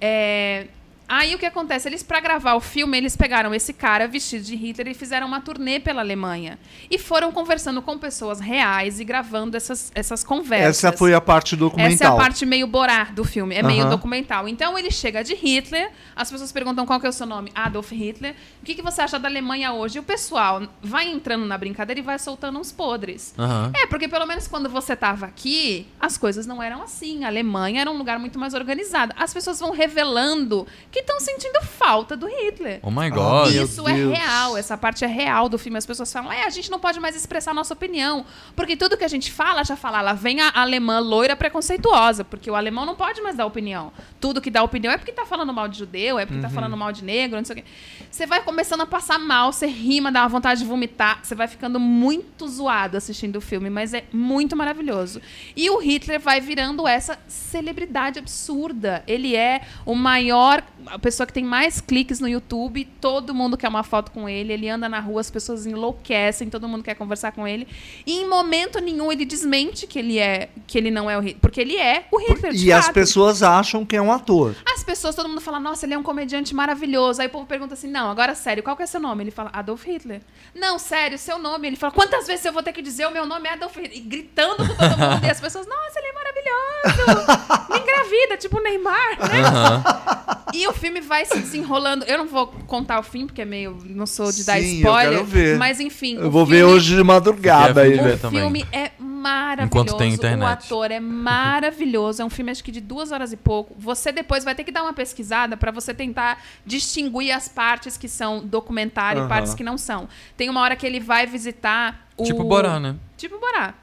Speaker 1: É, aí o que acontece? Eles, para gravar o filme, eles pegaram esse cara vestido de Hitler e fizeram uma turnê pela Alemanha. E foram conversando com pessoas reais e gravando essas, essas conversas.
Speaker 2: Essa foi a parte documental.
Speaker 1: Essa é a parte meio Borá do filme, é meio
Speaker 2: Aham.
Speaker 1: documental. Então ele chega de Hitler, as pessoas perguntam qual que é o seu nome, Adolf Hitler. O que, que você acha da Alemanha hoje? E o pessoal vai entrando na brincadeira e vai soltando uns podres.
Speaker 3: Aham.
Speaker 1: É, porque pelo menos quando você tava aqui, as coisas não eram assim. A Alemanha era um lugar muito mais organizado. As pessoas vão revelando que estão sentindo falta do Hitler.
Speaker 3: Oh my
Speaker 2: Ah,
Speaker 3: God.
Speaker 2: meu
Speaker 1: Isso é
Speaker 2: Deus.
Speaker 1: real, essa parte é real do filme. As pessoas falam, é, a gente não pode mais expressar nossa opinião. Porque tudo que a gente fala, já fala, lá vem a alemã loira preconceituosa, porque o alemão não pode mais dar opinião. Tudo que dá opinião é porque tá falando mal de judeu, é porque tá falando mal de negro, não sei o quê. Você vai começando a passar mal, você rima, dá uma vontade de vomitar, você vai ficando muito zoado assistindo o filme, mas é muito maravilhoso. E o Hitler vai virando essa celebridade absurda. Ele é o maior, a pessoa que tem mais cliques no YouTube, todo mundo quer uma foto com ele, ele anda na rua, as pessoas enlouquecem, todo mundo quer conversar com ele. E em momento nenhum ele desmente que ele é, que ele não é o Hitler, porque ele é o Hitler. de
Speaker 2: E as pessoas acham que é um ator.
Speaker 1: As pessoas, todo mundo fala, nossa, ele é um comediante maravilhoso. Aí o povo pergunta assim, não, agora sério, qual que é seu nome? Ele fala, Adolf Hitler. Não, sério, seu nome. Ele fala, quantas vezes eu vou ter que dizer o meu nome é Adolf Hitler? E gritando com todo mundo. e as pessoas, nossa, ele é maravilhoso. Me engravida, tipo Neymar, né?
Speaker 3: Aham.
Speaker 1: E o filme vai se desenrolando. Eu não vou contar o fim, porque é meio. Não sou de dar
Speaker 2: Sim, eu
Speaker 1: spoiler.
Speaker 2: quero ver.
Speaker 1: Mas enfim.
Speaker 2: Eu
Speaker 1: o
Speaker 2: vou ver
Speaker 1: filme-
Speaker 2: hoje de madrugada
Speaker 3: Eu
Speaker 2: aí.
Speaker 3: ver
Speaker 1: o
Speaker 3: também.
Speaker 1: filme é maravilhoso.
Speaker 3: Enquanto tem
Speaker 1: O
Speaker 3: internet.
Speaker 1: ator é maravilhoso. É um filme, acho que de duas horas e pouco. Você depois vai ter que dar uma pesquisada para você tentar distinguir as partes que são documentário e
Speaker 2: Aham.
Speaker 1: partes que não são. Tem uma hora que ele vai visitar o.
Speaker 3: Tipo Borá, né?
Speaker 1: Tipo Borá.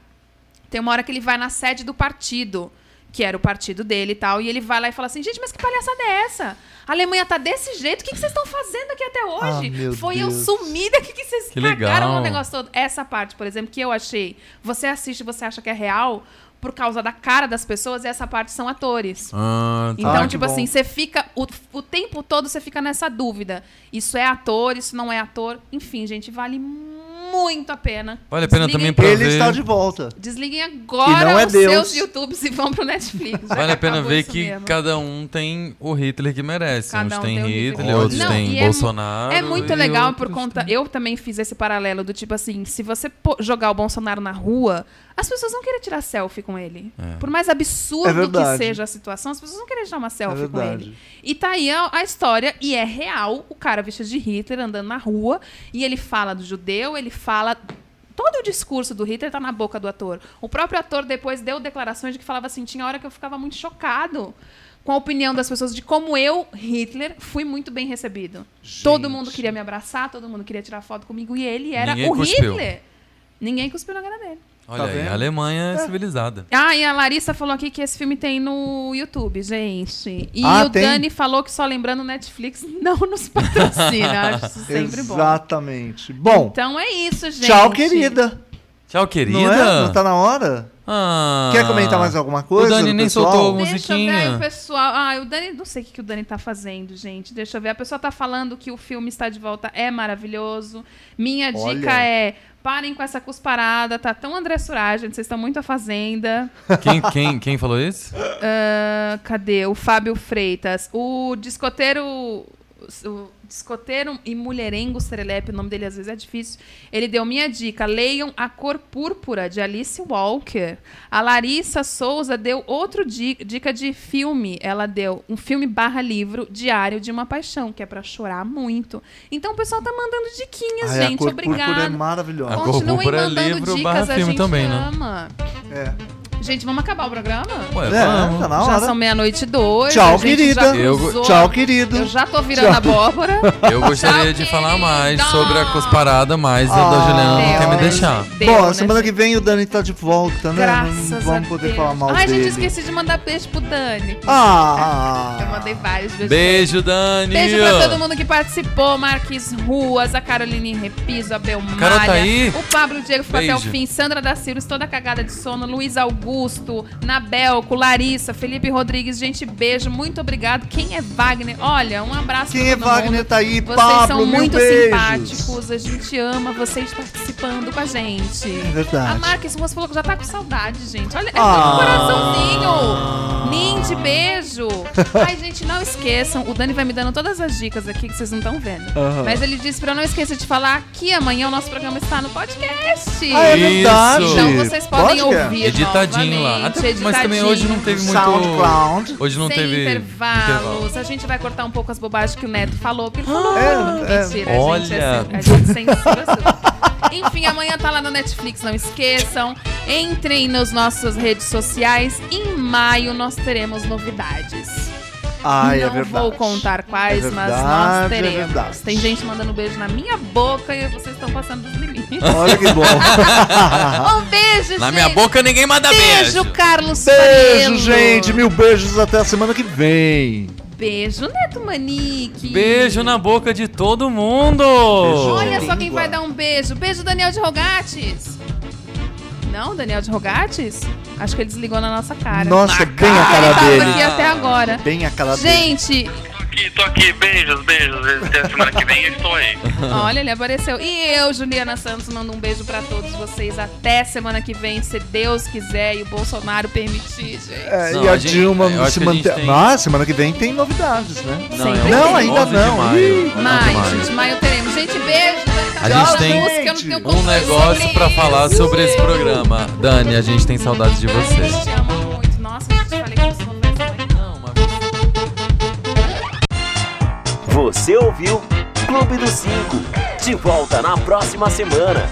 Speaker 1: Tem uma hora que ele vai na sede do partido, que era o partido dele e tal, e ele vai lá e fala assim: gente, mas que palhaçada é essa? A Alemanha tá desse jeito, o que, que vocês estão fazendo aqui até hoje?
Speaker 2: Ah, meu
Speaker 1: Foi eu
Speaker 2: Deus.
Speaker 1: sumida, o que, que vocês
Speaker 3: Que
Speaker 1: cagaram
Speaker 3: legal.
Speaker 1: no negócio todo? Essa parte, por exemplo, que eu achei, você assiste e você acha que é real por causa da cara das pessoas, e essa parte são atores.
Speaker 3: Ah, tá.
Speaker 1: Então,
Speaker 2: Ah,
Speaker 1: tipo
Speaker 2: bom.
Speaker 1: assim, você fica. O, o tempo todo você fica nessa dúvida. Isso é ator, isso não é ator. Enfim, gente, vale muito a pena.
Speaker 3: Vale a pena
Speaker 1: Desliguem-
Speaker 3: também pra
Speaker 2: Ele
Speaker 3: ver.
Speaker 2: está de volta.
Speaker 1: Desliguem agora
Speaker 2: não é
Speaker 1: os
Speaker 2: Deus.
Speaker 1: seus YouTubes e vão pro Netflix. já
Speaker 3: Vale a pena ver que
Speaker 1: mesmo.
Speaker 3: cada um tem o Hitler que merece.
Speaker 1: Cada
Speaker 3: Uns
Speaker 1: um
Speaker 3: tem
Speaker 1: tem Hitler
Speaker 3: Hitler, outros.
Speaker 1: Não,
Speaker 3: tem
Speaker 1: é
Speaker 3: Bolsonaro.
Speaker 1: É muito
Speaker 3: e
Speaker 1: legal por conta.
Speaker 3: tem-
Speaker 1: Eu também fiz esse paralelo do tipo assim: se você jogar o Bolsonaro na rua, as pessoas vão querer tirar selfie com ele.
Speaker 3: É.
Speaker 1: Por mais
Speaker 2: É
Speaker 1: absurdo que
Speaker 2: verdade.
Speaker 1: seja a situação, as pessoas vão querer tirar uma selfie
Speaker 2: É
Speaker 1: com ele. E tá aí a, a história, e é real: o cara vestido de Hitler andando na rua, e ele fala do judeu, ele fala. Todo o discurso do Hitler tá na boca do ator. O próprio ator depois deu declarações de que falava assim: tinha hora que eu ficava muito chocado com a opinião das pessoas de como eu, Hitler, fui muito bem recebido. Todo mundo queria me abraçar, todo mundo queria tirar foto comigo e ele era
Speaker 3: Ninguém
Speaker 1: o
Speaker 3: cuspiu.
Speaker 1: Hitler. Ninguém cuspiu na cara dele.
Speaker 3: Olha
Speaker 2: Tá
Speaker 3: aí,
Speaker 2: vendo?
Speaker 3: a Alemanha é civilizada.
Speaker 1: Ah, e a Larissa falou aqui que esse filme tem no YouTube, gente. E
Speaker 2: Ah,
Speaker 1: o
Speaker 2: tem?
Speaker 1: Dani falou que só lembrando, Netflix não nos patrocina. Acho isso sempre bom.
Speaker 2: Exatamente. Bom,
Speaker 1: Então é isso, gente.
Speaker 2: tchau, querida.
Speaker 3: Tchau, querida.
Speaker 2: Não é? Não tá na hora?
Speaker 3: Ah.
Speaker 2: Quer comentar mais alguma coisa?
Speaker 3: O Dani nem
Speaker 2: pessoal?
Speaker 3: soltou
Speaker 1: Deixa eu ver aí
Speaker 3: musiquinha.
Speaker 1: o pessoal. Ah, o Dani, não sei o que, que o Dani tá fazendo, gente. Deixa eu ver. A pessoa tá falando que o filme está de volta é maravilhoso. Minha
Speaker 2: Olha.
Speaker 1: dica é: parem com essa cusparada. Tá tão André Suragem, vocês estão muito a fazenda.
Speaker 3: Quem, quem, quem falou isso?
Speaker 1: Ah, cadê? O Fábio Freitas. O discoteiro. O discoteiro e mulherengo Serelepe, o nome dele às vezes é difícil. Ele deu minha dica: leiam A Cor Púrpura, de Alice Walker. A Larissa Souza deu outro di- dica de filme. Ela deu um filme barra livro, Diário de uma Paixão, que é pra chorar muito. Então o pessoal tá mandando diquinhas,
Speaker 2: Ai, a
Speaker 1: gente.
Speaker 2: cor púrpura é
Speaker 1: Obrigada.
Speaker 2: maravilhosa.
Speaker 3: A cor
Speaker 1: Continuem
Speaker 3: púrpura é
Speaker 1: mandando
Speaker 3: livro
Speaker 1: dicas,
Speaker 3: barra
Speaker 1: a
Speaker 3: filme
Speaker 1: gente
Speaker 3: também, né?
Speaker 1: ama.
Speaker 2: É.
Speaker 1: Gente, vamos acabar o programa?
Speaker 3: Ué,
Speaker 2: É,
Speaker 3: vamos.
Speaker 2: tá na
Speaker 1: Já são meia-noite e dois.
Speaker 2: Tchau, querida.
Speaker 3: Eu-.
Speaker 2: Tchau, querido.
Speaker 1: Eu já tô virando
Speaker 2: Tchau.
Speaker 1: abóbora.
Speaker 3: Eu gostaria
Speaker 1: Tchau,
Speaker 3: de falar mais
Speaker 1: querida.
Speaker 3: sobre a cusparada, mas a da
Speaker 2: Ah.
Speaker 3: Juliana não quer me deixar.
Speaker 1: gente? Deu,
Speaker 2: Bom,
Speaker 1: né,
Speaker 2: semana que
Speaker 1: gente?
Speaker 2: vem o Dani tá de volta, né?
Speaker 1: Graças
Speaker 2: não
Speaker 1: a
Speaker 2: vamos poder
Speaker 1: Deus.
Speaker 2: falar mal
Speaker 1: Ai,
Speaker 2: dele.
Speaker 1: gente, esqueci de mandar beijo pro Dani.
Speaker 2: Ah!
Speaker 1: Eu mandei vários beijos.
Speaker 3: Beijo, Dani.
Speaker 1: Beijo pra todo mundo que participou, Marques Ruas, a Caroline Repiso, a Belmária,
Speaker 3: Carol tá aí?
Speaker 1: o Pablo Diego ficou até o fim, Sandra da Silva, toda cagada de sono, Luiz Augusto, Nabelco, Larissa, Felipe Rodrigues, gente, beijo, muito obrigado. Quem é Wagner? Olha, um abraço
Speaker 2: Quem
Speaker 1: pra
Speaker 2: é Wagner
Speaker 1: mundo.
Speaker 2: tá aí?
Speaker 1: Vocês
Speaker 2: Pablo,
Speaker 1: são muito
Speaker 2: beijos.
Speaker 1: simpáticos, a gente ama vocês participando com a gente.
Speaker 2: É verdade.
Speaker 1: A Marques Ruas falou que já tá com saudade, gente. Olha, é
Speaker 2: Ah.
Speaker 1: um coraçãozinho. Nindy, beijo. Ai, gente, não esqueçam. O Dani vai me dando todas as dicas aqui que vocês não estão vendo.
Speaker 2: Aham.
Speaker 1: Mas ele disse pra eu não esquecer de falar que amanhã o nosso programa está no podcast.
Speaker 2: Ah, é verdade.
Speaker 1: Então vocês podem
Speaker 2: Podcast.
Speaker 1: ouvir
Speaker 3: Editadinho lá. Até- mas também hoje não teve muito.
Speaker 2: SoundCloud.
Speaker 3: Hoje não
Speaker 1: sem
Speaker 3: teve.
Speaker 1: intervalos. A gente vai cortar um pouco as bobagens que o Neto falou, porque ele falou
Speaker 2: É,
Speaker 1: muito.
Speaker 2: é.
Speaker 1: Mentira, a gente,
Speaker 3: Olha.
Speaker 1: é, a gente censura tudo. Enfim, amanhã tá lá no Netflix, não esqueçam. Entrem nas nossas redes sociais. Em maio nós teremos novidades.
Speaker 2: Ai,
Speaker 1: não
Speaker 2: é verdade.
Speaker 1: vou contar quais,
Speaker 2: É
Speaker 1: mas nós
Speaker 2: verdade, é
Speaker 1: teremos.
Speaker 2: verdade.
Speaker 1: Tem gente mandando beijo na minha boca e vocês estão passando dos limites.
Speaker 2: Olha que bom.
Speaker 1: um beijo,
Speaker 3: Na
Speaker 1: gente.
Speaker 3: minha boca ninguém manda
Speaker 1: Beijo,
Speaker 3: beijo.
Speaker 1: Carlos
Speaker 2: Beijo,
Speaker 1: Farelo.
Speaker 2: gente. Mil beijos até a semana que vem.
Speaker 1: Beijo, Neto Manique.
Speaker 3: Beijo na boca de todo mundo.
Speaker 1: Olha só quem
Speaker 2: Língua.
Speaker 1: vai dar um beijo. Beijo, Daniel de Rogates. Não, Daniel de Rogates? Acho que ele desligou na nossa cara.
Speaker 2: Nossa, bem a
Speaker 1: ele
Speaker 2: cara
Speaker 1: tava
Speaker 2: dele.
Speaker 1: aqui até agora.
Speaker 2: Bem a cara dele.
Speaker 1: Gente,
Speaker 4: aqui, tô aqui. Beijos, beijos. Até semana que vem eu estou aí.
Speaker 1: olha, ele apareceu. E eu, Juliana Santos, mando um beijo pra todos vocês. Até semana que vem, se Deus quiser e o Bolsonaro permitir, gente.
Speaker 2: É,
Speaker 3: Não,
Speaker 2: e a,
Speaker 3: a gente-
Speaker 2: Dilma se
Speaker 3: a gente
Speaker 2: mantém.
Speaker 3: tem-
Speaker 2: Ah, semana que vem tem novidades, né?
Speaker 3: Não, é.
Speaker 2: Não, ainda
Speaker 3: 11 de
Speaker 2: não.
Speaker 3: maio.
Speaker 2: Ih,
Speaker 3: 11 de
Speaker 1: Maio,
Speaker 3: maio.
Speaker 1: gente, maio teremos. Gente, beijo.
Speaker 3: A gente tem
Speaker 1: música,
Speaker 3: Um negócio pra falar sobre esse programa. Dani, a gente tem saudades de
Speaker 1: Ai,
Speaker 3: você.
Speaker 1: eu te amo muito. Nossa, eu te falei que
Speaker 5: Você ouviu Clube dos Cinco. De volta na próxima semana.